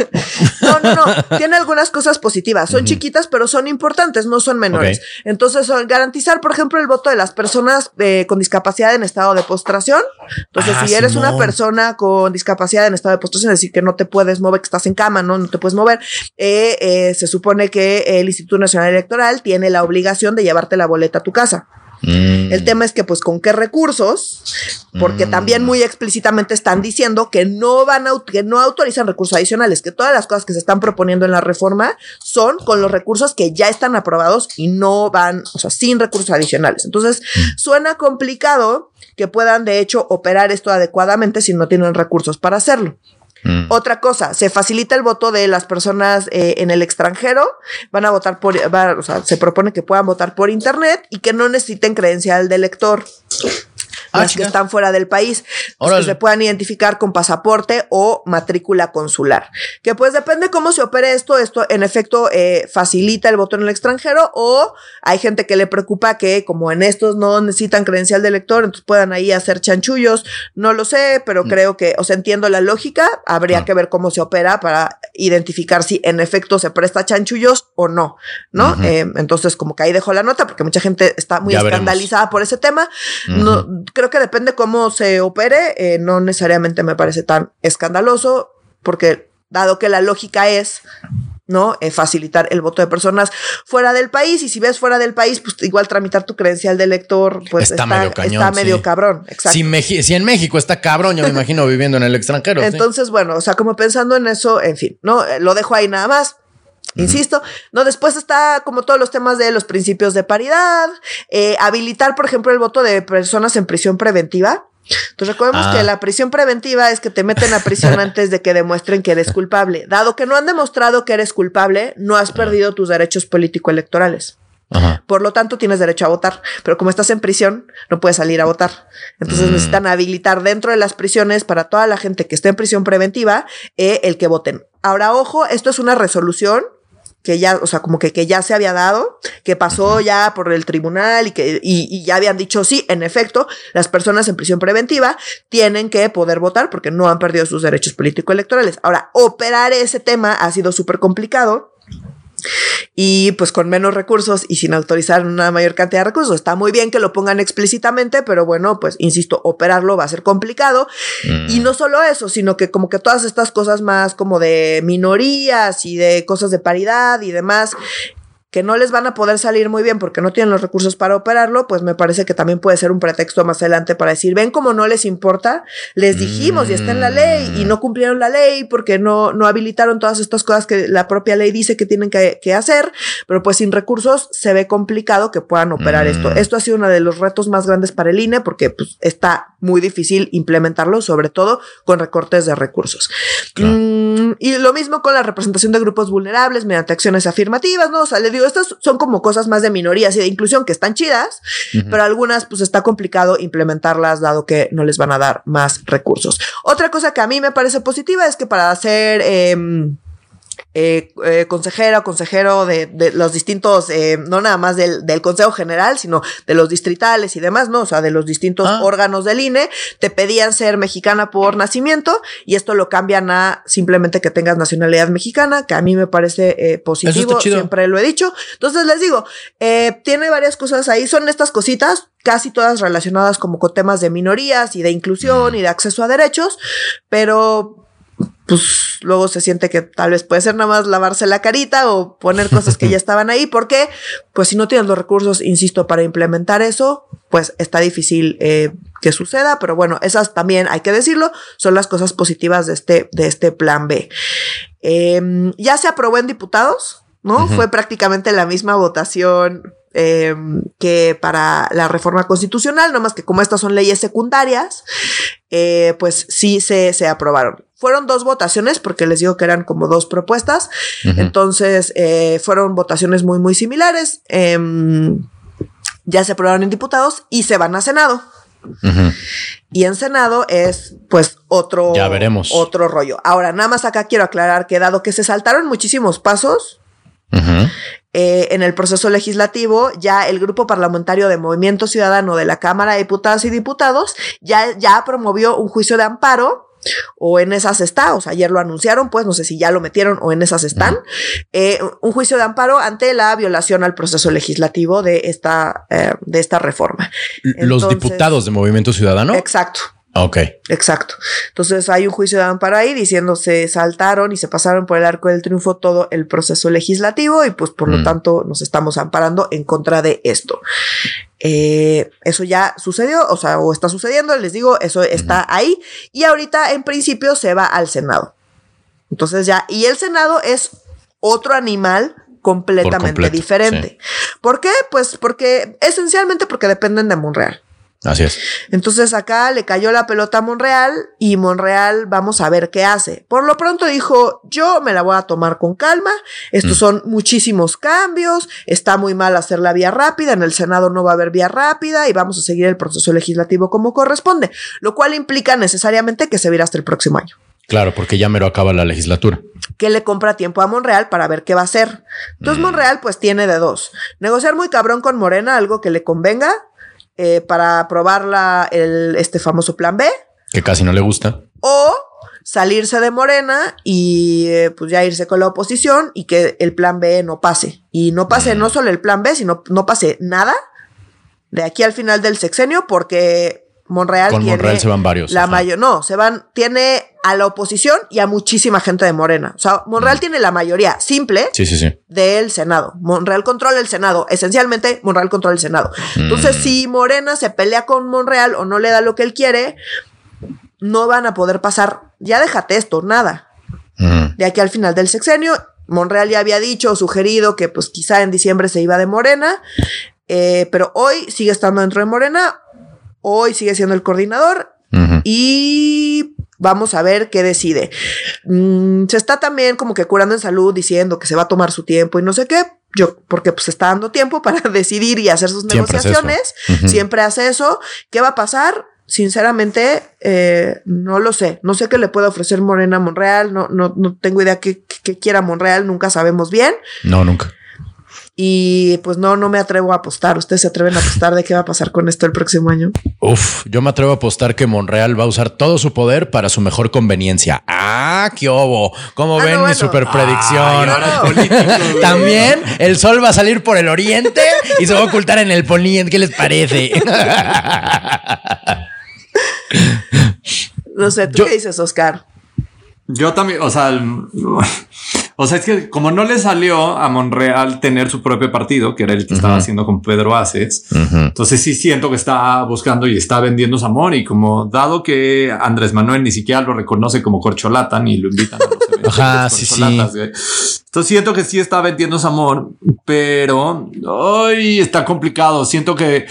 no, no, no. Tiene algunas cosas positivas. Son chiquitas, pero son importantes, no son menores. Entonces, garantizar, por ejemplo, el voto de las personas eh, con discapacidad en estado de postración. Entonces, ah, si eres una persona con discapacidad en estado de postración, es decir, que no te puedes mover, que estás en cama, no, no te puedes mover, eh, se supone que el Instituto Nacional Electoral tiene la obligación de llevarte la boleta a tu casa. Mm. El tema es que, pues, ¿con qué recursos? Porque mm. también muy explícitamente están diciendo que no van a, que no autorizan recursos adicionales, que todas las cosas que se están proponiendo en la reforma son con los recursos que ya están aprobados y no van, o sea, sin recursos adicionales. Entonces, mm. suena complicado que puedan, de hecho, operar esto adecuadamente si no tienen recursos para hacerlo. Mm. Otra cosa, se facilita el voto de las personas eh, en el extranjero, van a votar por, o sea, se propone que puedan votar por internet y que no necesiten credencial de elector. Ah, que están fuera del país, pues, que se puedan identificar con pasaporte o matrícula consular. Que pues depende cómo se opere esto, esto en efecto eh, facilita el voto en el extranjero o hay gente que le preocupa que como en estos no necesitan credencial de elector, entonces puedan ahí hacer chanchullos, no lo sé, pero mm. creo que, o sea, entiendo la lógica, habría ah. que ver cómo se opera para identificar si en efecto se presta chanchullos o no, ¿no? Eh, entonces como que ahí dejo la nota porque mucha gente está muy escandalizada por ese tema. No creo que depende cómo se opere, eh, no necesariamente me parece tan escandaloso, porque dado que la lógica es ¿no? Eh, facilitar el voto de personas fuera del país. Y si ves fuera del país, pues igual tramitar tu credencial de elector, pues está, medio, está medio cabrón. Exacto. Si, en México está cabrón, yo me imagino viviendo en el extranjero. Entonces, bueno, o sea, como pensando en eso, en fin, ¿no? Eh, lo dejo ahí nada más. Insisto, no, después está como todos los temas de los principios de paridad, eh, habilitar, por ejemplo, el voto de personas en prisión preventiva. Entonces recordemos que ah. la prisión preventiva es que te meten a prisión antes de que demuestren que eres culpable. Dado que no han demostrado que eres culpable, no has perdido tus derechos político-electorales. Por lo tanto, tienes derecho a votar, pero como estás en prisión, no puedes salir a votar. Entonces mm. necesitan habilitar dentro de las prisiones para toda la gente que esté en prisión preventiva eh, el que voten. Ahora, ojo, esto es una resolución que ya, o sea, como que, que ya se había dado, que pasó ya por el tribunal y que y, ya habían dicho sí, en efecto, las personas en prisión preventiva tienen que poder votar porque no han perdido sus derechos político electorales. Ahora, operar ese tema ha sido súper complicado y pues con menos recursos y sin autorizar una mayor cantidad de recursos. Está muy bien que lo pongan explícitamente, pero bueno, pues insisto, operarlo va a ser complicado. Y mm. no solo eso, sino que como que todas estas cosas más como de minorías y de cosas de paridad y demás, que no les van a poder salir muy bien porque no tienen los recursos para operarlo, pues me parece que también puede ser un pretexto más adelante para decir, ven como no les importa, les dijimos y está en la ley y no cumplieron la ley porque no, no habilitaron todas estas cosas que la propia ley dice que tienen que, hacer, pero pues sin recursos se ve complicado que puedan operar esto. Mm. Esto ha sido uno de los retos más grandes para el INE porque pues, está muy difícil implementarlo, sobre todo con recortes de recursos. Mm, y lo mismo con la representación de grupos vulnerables mediante acciones afirmativas, ¿no? O sea, le estas son como cosas más de minorías y de inclusión que están chidas, pero algunas pues está complicado implementarlas dado que no les van a dar más recursos. Otra cosa que a mí me parece positiva es que para hacer... Em, eh, eh, consejera o consejero de, los distintos, eh, no nada más del, Consejo General, sino de los distritales y demás, ¿no? O sea, de los distintos ah. órganos del INE, te pedían ser mexicana por nacimiento y esto lo cambian a simplemente que tengas nacionalidad mexicana, que a mí me parece positivo, siempre lo he dicho. Entonces les digo, tiene varias cosas ahí, son estas cositas, casi todas relacionadas como con temas de minorías y de inclusión y de acceso a derechos, pero pues luego se siente que tal vez puede ser nada más lavarse la carita o poner cosas que ya estaban ahí, porque pues si no tienes los recursos, insisto, para implementar eso, pues está difícil eh, que suceda, pero bueno, esas también hay que decirlo, son las cosas positivas de este, de este plan B. Em, ya se aprobó en diputados, ¿no? Fue prácticamente la misma votación em, que para la reforma constitucional, nomás que como estas son leyes secundarias, eh, pues sí se, se aprobaron. Fueron dos votaciones, porque les digo que eran como dos propuestas. Entonces, eh, fueron votaciones muy, muy similares. Em, ya se aprobaron en diputados y se van a Senado. Y en Senado es pues otro, ya veremos. otro rollo. Ahora, nada más acá quiero aclarar que dado que se saltaron muchísimos pasos, eh, en el proceso legislativo, ya el grupo parlamentario de Movimiento Ciudadano de la Cámara de Diputadas y Diputados ya, ya promovió un juicio de amparo o en esas está, o sea, ayer lo anunciaron, pues no sé si ya lo metieron o en esas están, eh, un juicio de amparo ante la violación al proceso legislativo de esta, eh, de esta reforma. Los diputados de Movimiento Ciudadano. Exacto. Ok. Exacto. Entonces hay un juicio de amparo ahí diciendo se saltaron y se pasaron por el arco del triunfo todo el proceso legislativo y pues por lo mm. tanto nos estamos amparando en contra de esto. Eh, eso ya sucedió, o sea, o está sucediendo, les digo, eso está ahí y ahorita en principio se va al Senado. Entonces ya, y el Senado es otro animal completamente diferente. ¿Por qué? Pues porque esencialmente porque dependen de Monreal. Así es. Entonces acá le cayó la pelota a Monreal y Monreal vamos a ver qué hace. Por lo pronto dijo, yo me la voy a tomar con calma, estos mm. son muchísimos cambios, está muy mal hacer la vía rápida, en el Senado no va a haber vía rápida y vamos a seguir el proceso legislativo como corresponde, lo cual implica necesariamente que se viera hasta el próximo año. Claro, porque ya mero acaba la legislatura. Que le compra tiempo a Monreal para ver qué va a hacer. Entonces mm. Monreal pues tiene de dos. Negociar muy cabrón con Morena, algo que le convenga, eh, para aprobar el, este famoso plan B. Que casi no le gusta. O salirse de Morena y eh, pues ya irse con la oposición y que el plan B no pase. Y no pase no solo el plan B, sino no pase nada de aquí al final del sexenio porque Monreal Con Monreal se van varios. La mayor, no, se van, tiene a la oposición y a muchísima gente de Morena. O sea, Monreal mm. tiene la mayoría simple del Senado. Monreal controla el Senado. Esencialmente, Monreal controla el Senado. Entonces, mm. si Morena se pelea con Monreal o no le da lo que él quiere, no van a poder pasar. Ya déjate esto, nada. Mm. De aquí al final del sexenio, Monreal ya había dicho o sugerido que pues quizá en diciembre se iba de Morena. Eh, pero hoy sigue estando dentro de Morena Hoy sigue siendo el coordinador y vamos a ver qué decide. Mm, se está también como que curando en salud diciendo que se va a tomar su tiempo y no sé qué. Yo, porque pues está dando tiempo para decidir y hacer sus negociaciones. Siempre hace eso. ¿Qué va a pasar? Sinceramente, eh, no lo sé. No sé qué le puede ofrecer Morena a Monreal. No, no, no tengo idea qué, qué quiera Monreal. Nunca sabemos bien. No, nunca. Y pues no, no me atrevo a apostar. ¿Ustedes se atreven a apostar de qué va a pasar con esto el próximo año? Uf, yo me atrevo a apostar que Monreal va a usar todo su poder para su mejor conveniencia. Ah, qué obo. ¿Cómo ah, ven mi super predicción? También el sol va a salir por el oriente y se va a ocultar en el poniente. ¿Qué les parece? no sé, ¿tú qué dices, Oscar? Yo también, o sea, o sea, es que como no le salió a Monreal tener su propio partido, que era el que estaba haciendo con Pedro Aces, entonces sí siento que está buscando y está vendiendo su amor. Y como dado que Andrés Manuel ni siquiera lo reconoce como corcholata ni lo invitan a los eventos Ajá, sí, sí. Entonces siento que sí está vendiendo su amor, pero hoy está complicado. Siento que,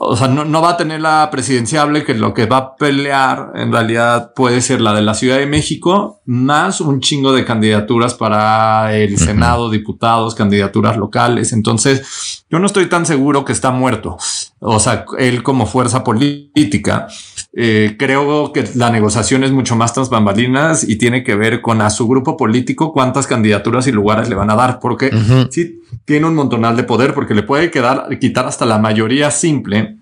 o sea, no, no va a tener la presidenciable, que lo que va a pelear en realidad puede ser la de la Ciudad de México, más un chingo de candidaturas para el Senado, diputados, candidaturas locales. Entonces, yo no estoy tan seguro que está muerto. O sea, él como fuerza política. Eh, creo que la negociación es mucho más tras bambalinas y tiene que ver con a su grupo político cuántas candidaturas y lugares le van a dar, porque sí tiene un montonal de poder, porque le puede quedar, quitar hasta la mayoría simple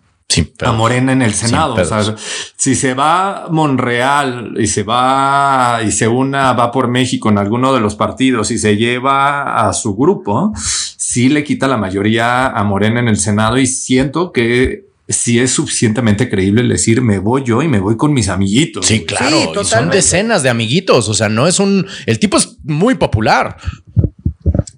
a Morena en el Senado. O sea, si se va Monreal y se va y se una, va por México en alguno de los partidos y se lleva a su grupo, sí le quita la mayoría a Morena en el Senado y siento que sí es suficientemente creíble decir me voy yo y me voy con mis amiguitos. Sí, claro. son decenas de amiguitos. O sea, no es un. El tipo es muy popular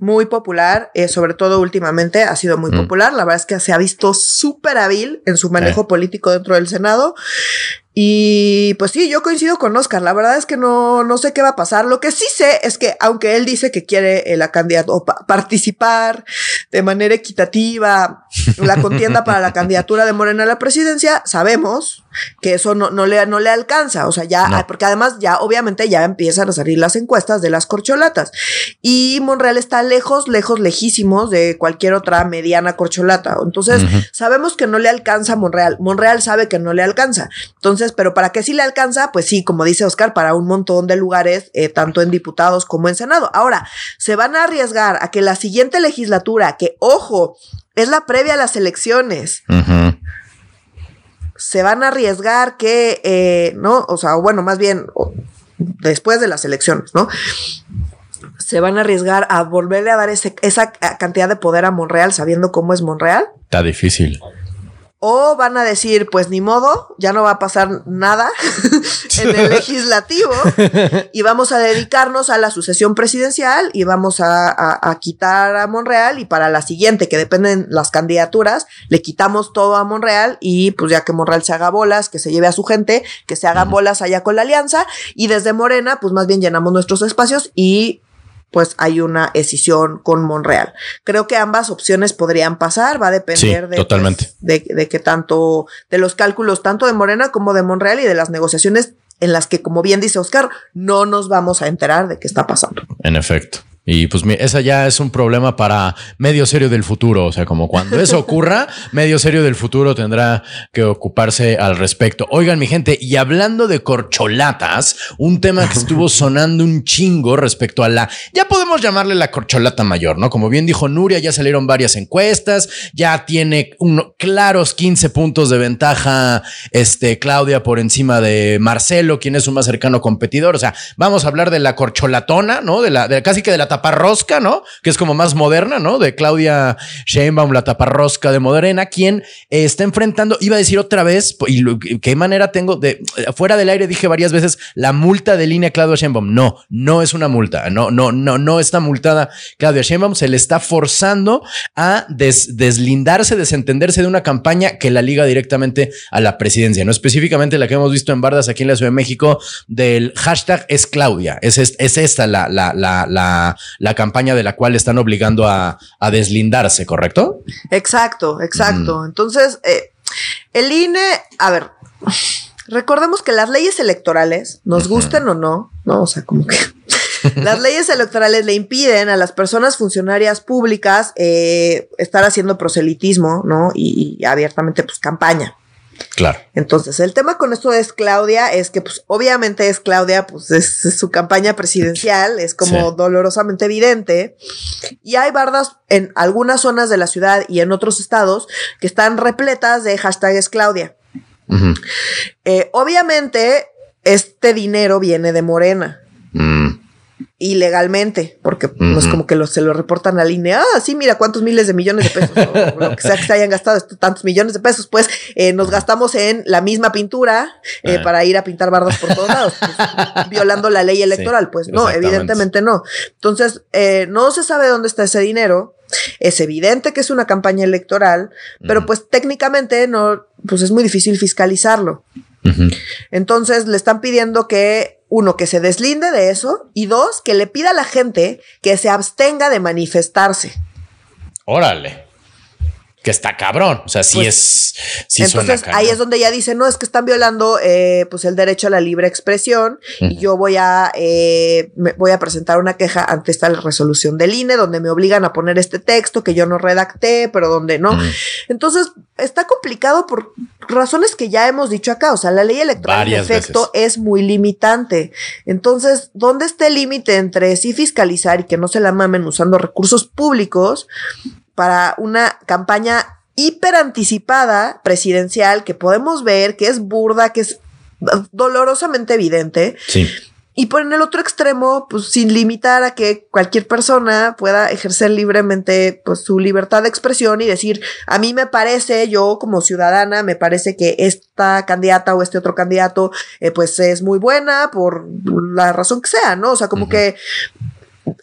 muy popular, eh, sobre todo últimamente ha sido muy mm. popular. La verdad es que se ha visto súper hábil en su manejo político dentro del Senado. Y pues sí, yo coincido con Oscar. La verdad es que no, no sé qué va a pasar. Lo que sí sé es que, aunque él dice que quiere eh, la candidatura o participar de manera equitativa la contienda para la candidatura de Morena a la presidencia, sabemos que eso no, no, le, no le alcanza. O sea, ya, porque además ya obviamente ya empiezan a salir las encuestas de las corcholatas. Y Monreal está lejos, lejos, lejísimos de cualquier otra mediana corcholata. Entonces, sabemos que no le alcanza a Monreal. Monreal sabe que no le alcanza. Entonces, pero para que sí le alcanza, pues sí, como dice Oscar, para un montón de lugares, eh, tanto en diputados como en Senado. Ahora, se van a arriesgar a que la siguiente legislatura, que ojo, es la previa a las elecciones, se van a arriesgar que, eh, ¿no? O sea, bueno, más bien después de las elecciones, ¿no? se van a arriesgar a volverle a dar ese, esa cantidad de poder a Monreal sabiendo cómo es Monreal. Está difícil. O van a decir, pues ni modo, ya no va a pasar nada en el legislativo y vamos a dedicarnos a la sucesión presidencial y vamos a, quitar a Monreal y para la siguiente, que dependen las candidaturas, le quitamos todo a Monreal y pues ya que Monreal se haga bolas, que se lleve a su gente, que se hagan bolas allá con la alianza y desde Morena, pues más bien llenamos nuestros espacios y pues hay una escisión con Monreal. Creo que ambas opciones podrían pasar, va a depender de, totalmente. de, de que tanto, de los cálculos tanto de Morena como de Monreal y de las negociaciones en las que, como bien dice Oscar, no nos vamos a enterar de qué está pasando. En efecto. Y pues esa ya es un problema para medio serio del futuro. O sea, como cuando eso ocurra, medio serio del futuro tendrá que ocuparse al respecto. Oigan, mi gente, y hablando de corcholatas, un tema que estuvo sonando un chingo respecto a la, ya podemos llamarle la corcholata mayor, ¿no? Como bien dijo Nuria, ya salieron varias encuestas, ya tiene unos claros 15 puntos de ventaja, este, Claudia por encima de Marcelo, quien es su más cercano competidor. O sea, vamos a hablar de la corcholatona, ¿no? De la, de casi que de la taparrosca, ¿no? Que es como más moderna, ¿no? De Claudia Sheinbaum, la taparrosca de Moderna, quien está enfrentando, iba a decir otra vez, y qué manera tengo de, fuera del aire dije varias veces, la multa de línea Claudia Sheinbaum. No, no es una multa, no, no, no, no está multada Claudia Sheinbaum, se le está forzando a deslindarse, desentenderse de una campaña que la liga directamente a la presidencia, no específicamente la que hemos visto en Bardas aquí en la Ciudad de México del hashtag es Claudia, es, es esta la, la, la, la, la campaña de la cual están obligando a, deslindarse, ¿correcto? Exacto, exacto. Mm. Entonces, eh, el INE, a ver, recordemos que las leyes electorales, nos gusten o no, no, o sea, como que las leyes electorales le impiden a las personas funcionarias públicas eh, estar haciendo proselitismo, ¿no? y abiertamente, pues, campaña. Claro. Entonces, el tema con esto es Claudia, es que pues obviamente es Claudia, pues es, su campaña presidencial, es como dolorosamente evidente. Y hay bardas en algunas zonas de la ciudad y en otros estados que están repletas de hashtag es Claudia. Eh, obviamente, este dinero viene de Morena. Mm ilegalmente, porque no es como que se lo reportan a línea, ah, sí, mira cuántos miles de millones de pesos, o lo que sea que se hayan gastado tantos millones de pesos, pues eh, nos gastamos en la misma pintura eh, para ir a pintar bardas por todos lados, pues, violando la ley electoral, pues no, evidentemente no. Entonces, eh, no se sabe dónde está ese dinero, es evidente que es una campaña electoral, pero pues técnicamente no, pues es muy difícil fiscalizarlo. Entonces le están pidiendo que, uno, que se deslinde de eso y dos, que le pida a la gente que se abstenga de manifestarse. Órale. Que está cabrón. O sea, sí pues, es. Sí entonces ahí es donde ella dice: No, es que están violando eh, pues el derecho a la libre expresión y yo voy a, eh, voy a presentar una queja ante esta resolución del INE donde me obligan a poner este texto que yo no redacté, pero donde no. Entonces está complicado por razones que ya hemos dicho acá. O sea, la ley electoral, en efecto, es muy limitante. Entonces, ¿dónde está el límite entre sí fiscalizar y que no se la mamen usando recursos públicos para una campaña hiper anticipada presidencial que podemos ver que es burda, que es dolorosamente evidente? Sí. Y por en el otro extremo, pues sin limitar a que cualquier persona pueda ejercer libremente pues su libertad de expresión y decir, a mí me parece, yo como ciudadana, me parece que esta candidata o este otro candidato, eh, pues es muy buena por la razón que sea, ¿no? O sea, como que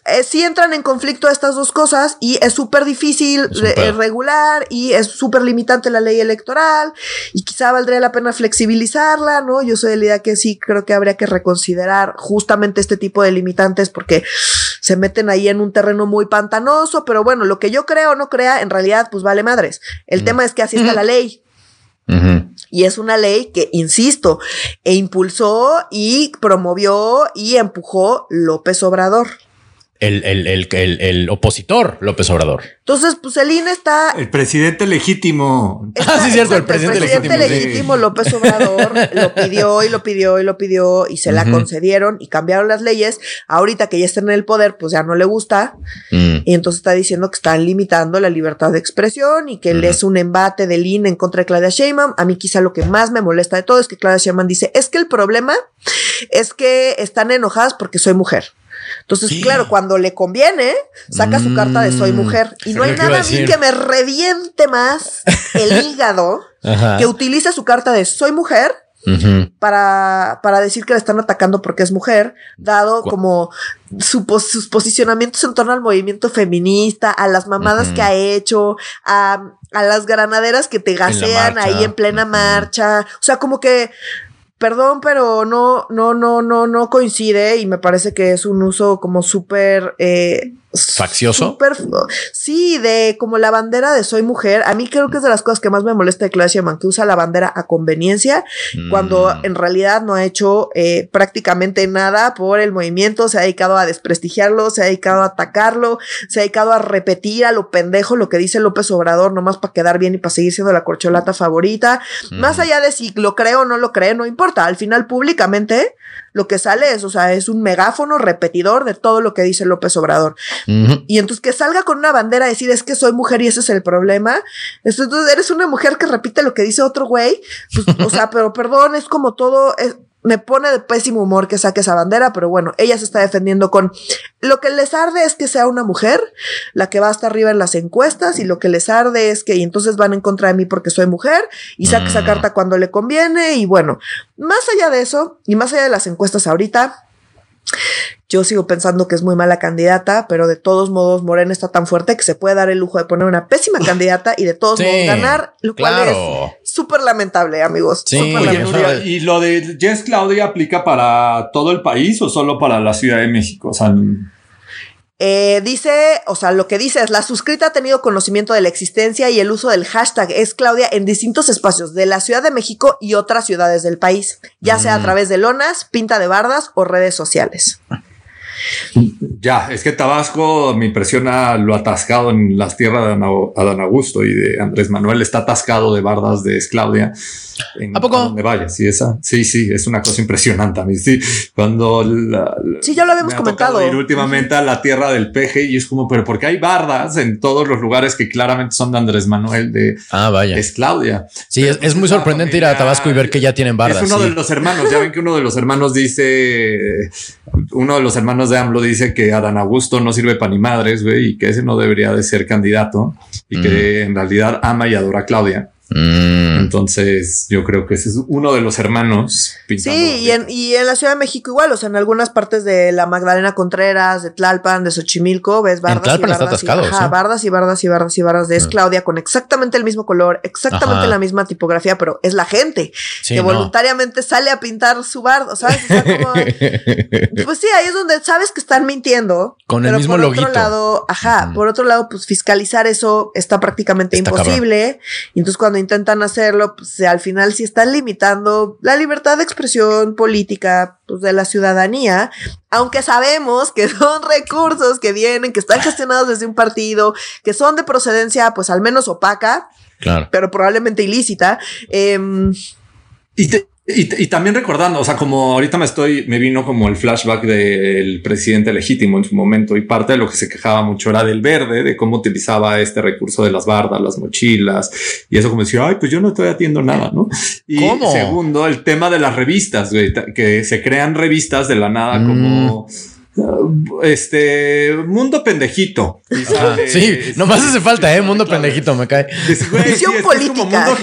eh, sí entran en conflicto estas dos cosas y es súper difícil eh, regular y es súper limitante la ley electoral y quizá valdría la pena flexibilizarla, ¿no? Yo soy de la idea que sí creo que habría que reconsiderar justamente este tipo de limitantes porque se meten ahí en un terreno muy pantanoso, pero bueno, lo que yo creo o no crea, en realidad, pues vale madres. El tema es que así está la ley. Y es una ley que, insisto, e impulsó y promovió y empujó López Obrador el, el, el, el, opositor López Obrador. Entonces, pues el INE está. El presidente legítimo. ah, sí, cierto, el presidente, el presidente legítimo. López Obrador lo pidió y lo pidió y lo pidió y se la concedieron y cambiaron las leyes. Ahorita que ya está en el poder, pues ya no le gusta. Mm. Y entonces está diciendo que están limitando la libertad de expresión y que él es un embate del INE en contra de Claudia Sheinbaum. A mí quizá lo que más me molesta de todo es que Claudia Sheinbaum dice, es que el problema es que están enojadas porque soy mujer. Entonces, claro, cuando le conviene, saca su carta de soy mm. mujer. Y no hay nada a mí que me reviente más el hígado que utilice su carta de soy mujer para, para decir que le están atacando porque es mujer, dado como sus posicionamientos en torno al movimiento feminista, a las mamadas que ha hecho, a, a, las granaderas que te gasean ahí en plena marcha. O sea, como que Perdón, pero no, no, no, no, no coincide y me parece que es un uso como súper eh, faccioso. sí, de como la bandera de soy mujer. A mí creo que es de las cosas que más me molesta de Claudia Man, que usa la bandera a conveniencia, cuando mm. en realidad no ha hecho eh, prácticamente nada por el movimiento, se ha dedicado a desprestigiarlo, se ha dedicado a atacarlo, se ha dedicado a repetir a lo pendejo lo que dice López Obrador, nomás para quedar bien y para seguir siendo la corcholata favorita. Más allá de si lo creo o no lo cree, no importa. Al final, públicamente, lo que sale es, o sea, es un megáfono repetidor de todo lo que dice López Obrador. Y entonces que salga con una bandera a decir es que soy mujer y ese es el problema. Entonces eres una mujer que repite lo que dice otro güey. Pues, o sea, pero perdón, es como todo, me pone de pésimo humor que saque esa bandera, pero bueno, ella se está defendiendo con lo que les arde es que sea una mujer la que va hasta arriba en las encuestas y lo que les arde es que y entonces van en contra de mí porque soy mujer y saque esa mm. carta cuando le conviene y bueno, más allá de eso y más allá de las encuestas ahorita, yo sigo pensando que es muy mala candidata, pero de todos modos Morena está tan fuerte que se puede dar el lujo de poner una pésima candidata y de todos modos ganar, lo cual es súper lamentable, amigos. Sí, ¿Y lo de Jess Claudia aplica para todo el país o solo para la Ciudad de México? O sea, eh, dice, o sea, lo que dice es, la suscrita ha tenido conocimiento de la existencia y el uso del hashtag es Claudia en distintos espacios de la Ciudad de México y otras ciudades del país, ya sea a mm. través de lonas, pinta de bardas o redes sociales. Ya, es que Tabasco me impresiona lo atascado en las tierras de Adán Augusto y de Andrés Manuel está atascado de bardas de Esclaudia. ¿A poco? donde vaya, sí, esa. Sí, sí, es una cosa impresionante a mí. Sí, cuando. sí, ya lo habíamos comentado. Ir últimamente a la tierra del peje y es como, pero porque hay bardas en todos los lugares que claramente son de Andrés Manuel de ah, vaya. Es Claudia. Sí, es, muy sorprendente ir a Tabasco y ver que ya tienen bardas. Es uno de los hermanos. Ya ven que uno de los hermanos dice, uno de los hermanos de AMLO dice que Adán Augusto no sirve para ni madres, güey, y que ese no debería de ser candidato y que en realidad ama y adora a Claudia. Mm. Entonces, yo creo que ese es uno de los hermanos. Sí, y en, y en, la Ciudad de México igual, o sea, en algunas partes de la Magdalena Contreras, de Tlalpan, de Xochimilco, ves bardas y bardas. Y, ajá, bardas y bardas y bardas y bardas de es ah. Claudia con exactamente el mismo color, exactamente la misma tipografía, pero es la gente que voluntariamente sale a pintar su barda, ¿sabes? O sea, como, pues sí, ahí es donde sabes que están mintiendo. Con el mismo por otro lado, ajá, por otro lado, pues fiscalizar eso está prácticamente imposible. Y entonces cuando intentan hacerlo, pues al final sí están limitando la libertad de expresión política pues, de la ciudadanía, aunque sabemos que son recursos que vienen, que están gestionados desde un partido, que son de procedencia pues al menos opaca, claro. pero probablemente ilícita. Em, y te, y, también recordando, o sea, como ahorita me estoy, me vino como el flashback del presidente legítimo en su momento y parte de lo que se quejaba mucho era del verde, de cómo utilizaba este recurso de las bardas, las mochilas y eso como decía, ay, pues yo no estoy haciendo nada, ¿no? Y segundo, el tema de las revistas, que se crean revistas de la nada como... Este mundo pendejito. sí, nomás hace falta, eh, mundo pendejito, me cae. Visión política.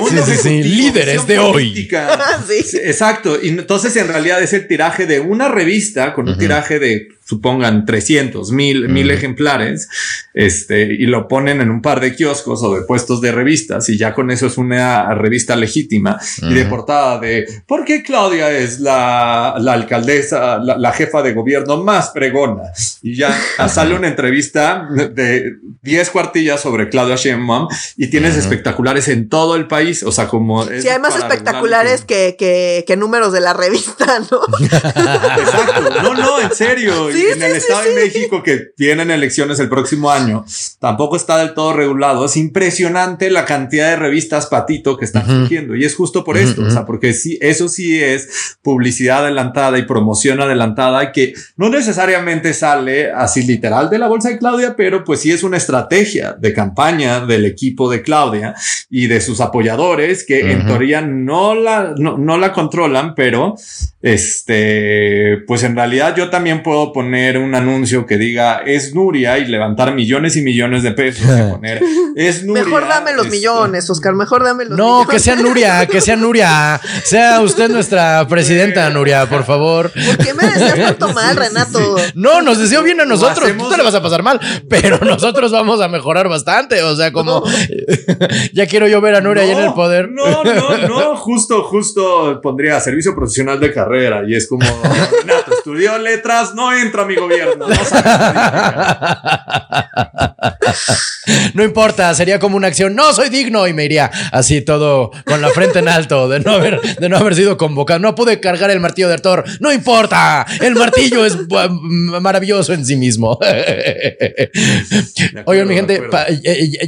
mundo sí, líderes de hoy. Exacto. Y entonces en realidad es el tiraje de una revista con un tiraje de supongan 300, mil, mil ejemplares, este, y lo ponen en un par de kioscos o de puestos de revistas, y ya con eso es una revista legítima y de portada de ¿por qué Claudia es la, la alcaldesa, la, jefa de gobierno más pregona? Y ya sale una entrevista de 10 cuartillas sobre Claudia Sheinbaum y tienes espectaculares en todo el país, o sea, como... Sí, hay más espectaculares que, que, que números de la revista, ¿no? Exacto, no, no, en serio en el Estado de México, que tienen elecciones el próximo año, tampoco está del todo regulado. Es impresionante la cantidad de revistas patito que están surgiendo. Y es justo por esto, o sea, porque sí, eso sí es publicidad adelantada y promoción adelantada que no necesariamente sale así literal de la bolsa de Claudia, pero pues sí es una estrategia de campaña del equipo de Claudia y de sus apoyadores que en teoría no la, no, no la controlan, pero este, pues en realidad yo también puedo poner poner un anuncio que diga es Nuria y levantar millones y millones de pesos y poner es Nuria. Mejor dame los este, millones, Oscar, mejor dame los no, que sea Nuria, que sea Nuria. Sea usted nuestra presidenta, Nuria, por favor. ¿Por qué me deseas tanto mal, Renato? No, nos deseo bien a nosotros. Tú te le vas a pasar mal, pero nosotros vamos a mejorar bastante. O sea, como ya quiero yo ver a Nuria ahí en el poder. No, no, no, justo, justo pondría servicio profesional de carrera y es como Renato estudió letras, no entra a mi gobierno. No, importa, sería como una acción. No soy digno y me iría así todo con la frente en alto de no haber, de no haber sido convocado. No pude cargar el martillo de Arthur. No importa, el martillo es maravilloso en sí mismo. Oigan, mi gente,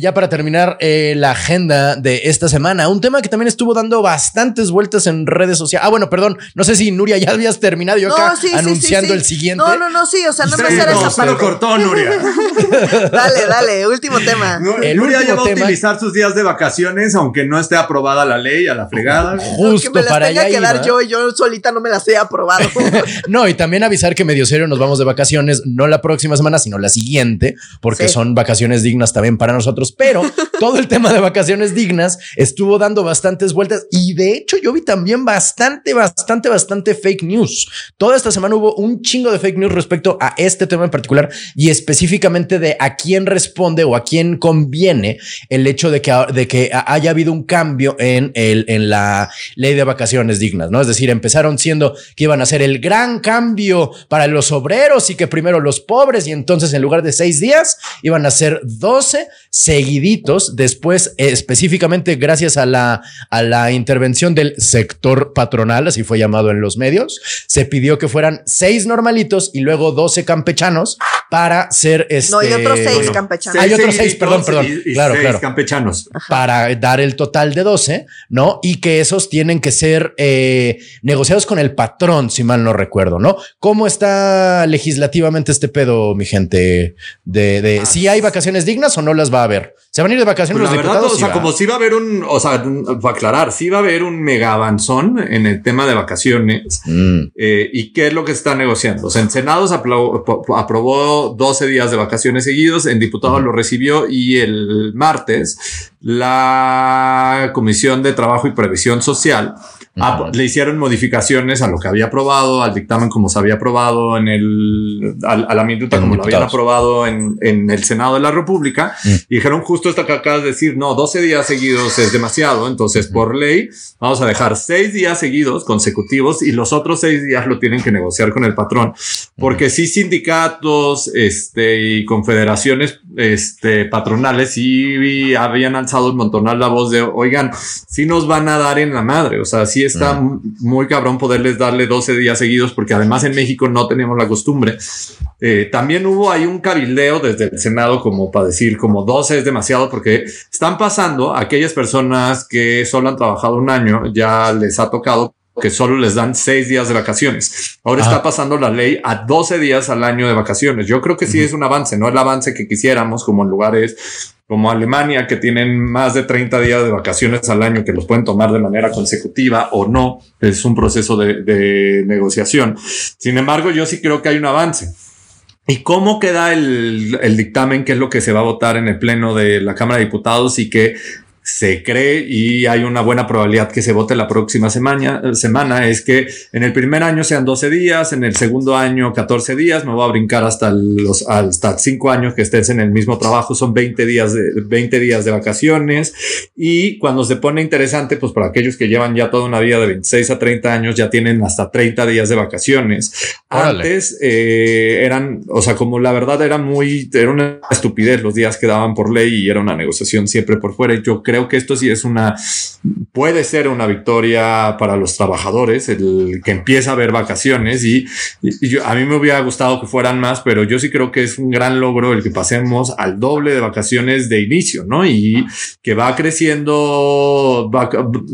ya para terminar eh, la agenda de esta semana, un tema que también estuvo dando bastantes vueltas en redes sociales. Ah, bueno, perdón, no sé si Nuria ya habías terminado yo acá anunciando el siguiente. No, no, no, sí, o sea, no me hacer esa parte. cortó, Nuria. dale, dale, último tema. el Nuria ya va a utilizar sus días de vacaciones, aunque no esté aprobada la ley, a la fregada. Justo me las para tenga que dar yo y yo solita no me las he aprobado. no, y también avisar que medio serio nos vamos de vacaciones, no la próxima semana, sino la siguiente, porque son vacaciones dignas también para nosotros. Pero todo el tema de vacaciones dignas estuvo dando bastantes vueltas y de hecho yo vi también bastante, bastante, bastante fake news. Toda esta semana hubo un chingo de fake news respecto a este tema en particular y específicamente de a quién responde o a quién conviene el hecho de que, de que haya habido un cambio en, el, en la ley de vacaciones dignas, ¿no? Es decir, empezaron siendo que iban a ser el gran cambio para los obreros y que primero los pobres y entonces en lugar de seis días iban a ser doce seguiditos. Después, específicamente gracias a la, a la intervención del sector patronal, así fue llamado en los medios, se pidió que fueran seis normalitos y luego 12 campechanos para ser este. No, hay otros seis campechanos. Hay otros seis, perdón, perdón. claro, claro. campechanos. Para dar el total de 12, ¿no? Y que esos tienen que ser eh, negociados con el patrón, si mal no recuerdo, ¿no? ¿Cómo está legislativamente este pedo, mi gente? De, de ah. si hay vacaciones dignas o no las va a haber. ¿Se van a ir de vacaciones pues los diputados? o sea, como si va a haber un, o sea, para aclarar, si va a haber un mega avanzón en el tema de vacaciones. Mm. Eh, ¿Y qué es lo que está negociando? O sea, en Senado aprobó 12 días de vacaciones seguidos, en diputados lo recibió y el martes la Comisión de Trabajo y Previsión Social le hicieron modificaciones a lo que había aprobado, al dictamen como se había aprobado en el, a, la minuta como lo habían aprobado en, en, el Senado de la República. Mm. Y dijeron justo esto que acabas de decir, no, 12 días seguidos es demasiado. Entonces, por ley, vamos a dejar seis días seguidos consecutivos y los otros seis días lo tienen que negociar con el patrón. Porque si sindicatos, este, y confederaciones, este, patronales sí habían alzado un montonal la voz de, oigan, si nos van a dar en la madre. O sea, si está muy cabrón poderles darle 12 días seguidos porque además en México no tenemos la costumbre. Eh, también hubo ahí un cabildeo desde el Senado como para decir como 12 es demasiado porque están pasando aquellas personas que solo han trabajado un año, ya les ha tocado que solo les dan seis días de vacaciones. Ahora está pasando la ley a 12 días al año de vacaciones. Yo creo que sí es un avance, no el avance que quisiéramos como en lugares como Alemania, que tienen más de 30 días de vacaciones al año que los pueden tomar de manera consecutiva o no. Es un proceso de, negociación. Sin embargo, yo sí creo que hay un avance. ¿Y cómo queda el, el, dictamen, que es lo que se va a votar en el Pleno de la Cámara de Diputados y que se cree y hay una buena probabilidad que se vote la próxima semana, semana es que en el primer año sean 12 días, en el segundo año 14 días, me voy a brincar hasta los hasta 5 años que estés en el mismo trabajo, son 20 días de 20 días de vacaciones y cuando se pone interesante, pues para aquellos que llevan ya toda una vida de 26 a 30 años ya tienen hasta 30 días de vacaciones. Antes eh, eran, o sea, como la verdad era muy era una estupidez los días que daban por ley y era una negociación siempre por fuera y yo creo creo que esto sí es una, puede ser una victoria para los trabajadores, el que empieza a haber vacaciones y, yo, a mí me hubiera gustado que fueran más, pero yo sí creo que es un gran logro el que pasemos al doble de vacaciones de inicio, ¿no? Y que va creciendo, va,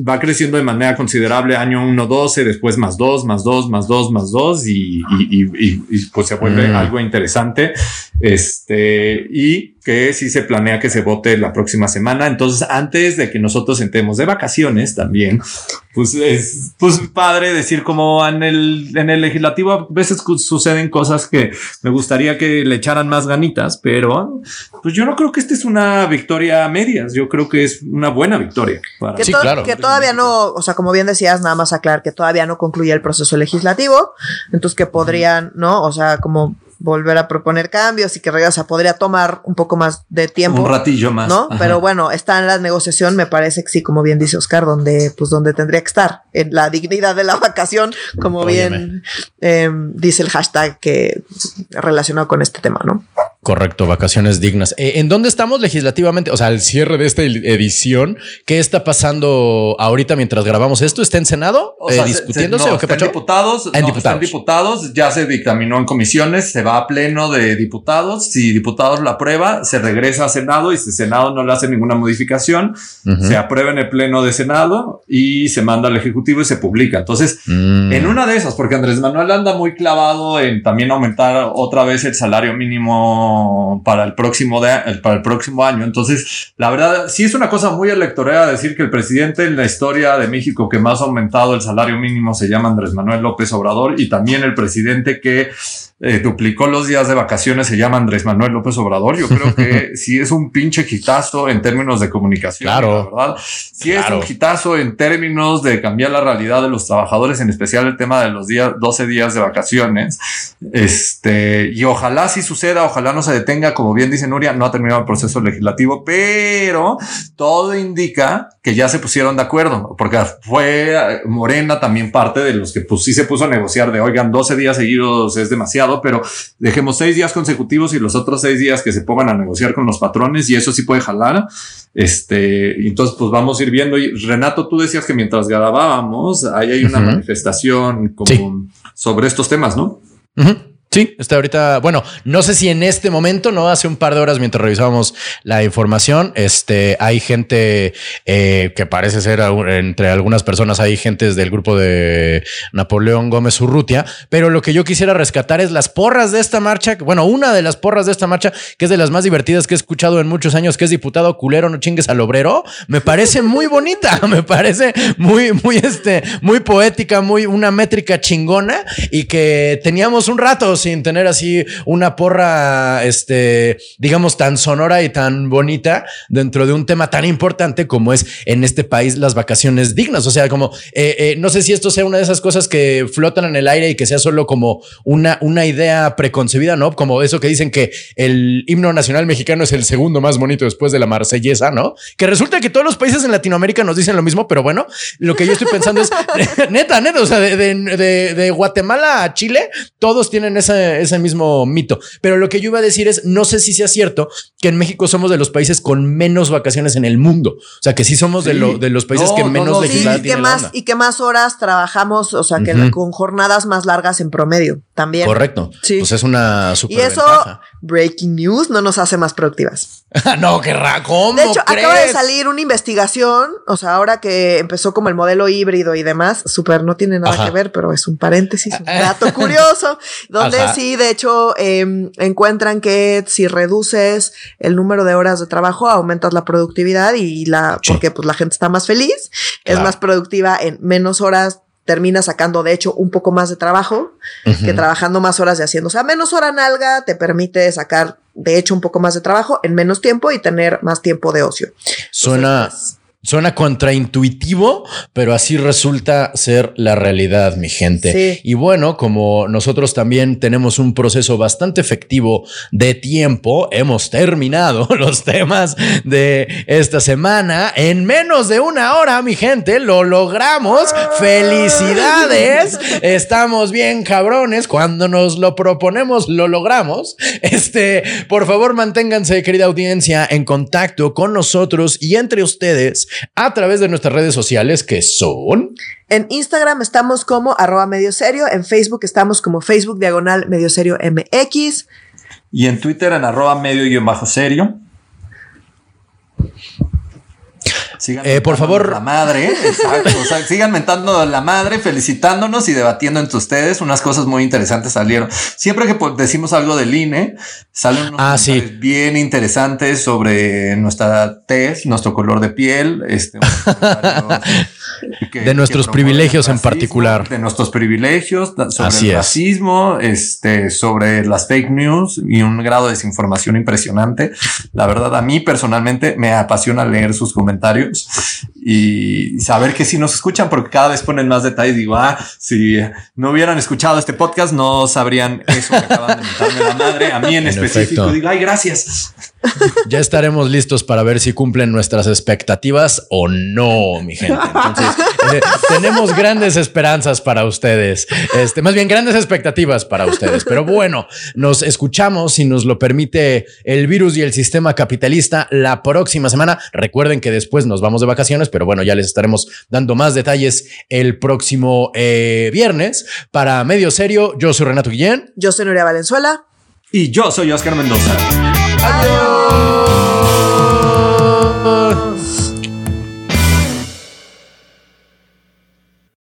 va creciendo de manera considerable año 1, 12, después más 2, más 2, más 2, más 2 y, y, y, pues se vuelve mm. algo interesante. Este, y que sí se planea que se vote la próxima semana. Entonces, antes de que nosotros entremos de vacaciones también, pues es pues padre decir como en el, en el legislativo a veces suceden cosas que me gustaría que le echaran más ganitas, pero pues yo no creo que esta es una victoria a medias. Yo creo que es una buena victoria. que, sí, claro. que todavía no, o sea, como bien decías, nada más aclarar que todavía no concluye el proceso legislativo. Entonces que podrían, ¿no? O sea, como volver a proponer cambios y que regresa podría tomar un poco más de tiempo. Un ratillo más. ¿No? Pero bueno, está en la negociación, me parece que sí, como bien dice Oscar, donde, pues donde tendría que estar, en la dignidad de la vacación, como bien em, dice el hashtag que relacionado con este tema, ¿no? Correcto, vacaciones dignas. Eh, ¿En dónde estamos legislativamente? O sea, al cierre de esta edición, ¿qué está pasando ahorita mientras grabamos esto? ¿Está en Senado eh, discutiéndose o qué En diputados, en diputados. diputados, ya se dictaminó en comisiones, se va a pleno de diputados. Si diputados la aprueba, se regresa a Senado y si Senado no le hace ninguna modificación, se aprueba en el pleno de Senado y se manda al Ejecutivo y se publica. Entonces, mm. en una de esas, porque Andrés Manuel anda muy clavado en también aumentar otra vez el salario mínimo para el próximo, de, para el próximo año. Entonces, la verdad, sí es una cosa muy electoral decir que el presidente en la historia de México que más ha aumentado el salario mínimo se llama Andrés Manuel López Obrador y también el presidente que eh, duplicó los días de vacaciones se llama Andrés Manuel López Obrador. Yo creo que sí es un pinche quitazo en términos de comunicación. Claro. La verdad, sí es un quitazo en términos de cambiar la realidad de los trabajadores, en especial el tema de los días, 12 días de vacaciones. Este, y ojalá si suceda, ojalá no se detenga. Como bien dice Nuria, no ha terminado el proceso legislativo, pero todo indica que ya se pusieron de acuerdo, porque fue Morena también parte de los que pues sí se puso a negociar de, oigan, 12 días seguidos es demasiado pero dejemos seis días consecutivos y los otros seis días que se pongan a negociar con los patrones y eso sí puede jalar. Este, entonces pues vamos a ir viendo. Y Renato, tú decías que mientras grabábamos, ahí hay una manifestación como sobre estos temas, ¿no? Sí, está ahorita. Bueno, no sé si en este momento, no hace un par de horas mientras revisábamos la información, este hay gente eh, que parece ser entre algunas personas, hay gentes del grupo de Napoleón Gómez Urrutia, pero lo que yo quisiera rescatar es las porras de esta marcha. Bueno, una de las porras de esta marcha, que es de las más divertidas que he escuchado en muchos años, que es diputado culero, no chingues al obrero, me parece muy bonita, me parece muy, muy, este, muy poética, muy una métrica chingona y que teníamos un rato sin tener así una porra, este, digamos, tan sonora y tan bonita dentro de un tema tan importante como es en este país las vacaciones dignas. O sea, como, eh, eh, no sé si esto sea una de esas cosas que flotan en el aire y que sea solo como una, una idea preconcebida, ¿no? Como eso que dicen que el himno nacional mexicano es el segundo más bonito después de la marsellesa, ¿no? Que resulta que todos los países en Latinoamérica nos dicen lo mismo, pero bueno, lo que yo estoy pensando es, neta, neta, o sea, de, de, Guatemala a Chile, todos tienen ese, mismo mito. Pero lo que yo iba a decir es, no sé si sea cierto que en México somos de los países con menos vacaciones en el mundo. O sea, que sí somos De, de, los países que menos no, y que más Y que más horas trabajamos, o sea, que con jornadas más largas en promedio también. Correcto. Sí. Pues es una super Y eso, breaking news, no nos hace más productivas. no, qué ¿cómo De hecho, acaba de salir una investigación, o sea, ahora que empezó como el modelo híbrido y demás, súper no tiene nada que ver, pero es un paréntesis, un dato curioso, donde sí, de hecho, em, encuentran que si reduces el número de horas de trabajo, aumentas la productividad y la, porque pues la gente está más feliz, es más productiva en menos horas termina sacando de hecho un poco más de trabajo que trabajando más horas de haciendo. O sea, menos hora nalga te permite sacar de hecho un poco más de trabajo en menos tiempo y tener más tiempo de ocio. Suena, Suena contraintuitivo, pero así resulta ser la realidad, mi gente. Y bueno, como nosotros también tenemos un proceso bastante efectivo de tiempo, hemos terminado los temas de esta semana en menos de una hora, mi gente. Lo logramos. Felicidades. Estamos bien cabrones. Cuando nos lo proponemos, lo logramos. Este, por favor, manténganse, querida audiencia, en contacto con nosotros y entre ustedes a través de nuestras redes sociales que son... En Instagram estamos como arroba medio serio, en Facebook estamos como Facebook diagonal medio serio MX. Y en Twitter en arroba medio y bajo serio. Sigan eh, por favor. La madre, exacto. o sea, sigan mentando la madre, felicitándonos y debatiendo entre ustedes. Unas cosas muy interesantes salieron. Siempre que decimos algo del INE, salen unos ah, bien interesantes sobre nuestra tez, nuestro color de piel, este, de nuestros privilegios en particular. De nuestros privilegios, sobre el racismo, este, sobre las fake news y un grado de desinformación impresionante. La verdad, a mí personalmente me apasiona leer sus comentarios y saber que si nos escuchan, porque cada vez ponen más detalles. Digo, ah, si no hubieran escuchado este podcast, no sabrían eso que acaban de mentarme la madre. A mí en, específico digo, ay, gracias. Ya estaremos listos para ver si cumplen nuestras expectativas o no, mi gente. Entonces, eh, tenemos grandes esperanzas para ustedes. Este, más bien grandes expectativas para ustedes. Pero bueno, nos escuchamos si nos lo permite el virus y el sistema capitalista la próxima semana. Recuerden que después nos vamos de vacaciones, pero bueno, ya les estaremos dando más detalles el próximo eh, viernes. Para Medio Serio, yo soy Renato Guillén. Yo soy Nuria Valenzuela. Y yo soy Oscar Mendoza. Adiós.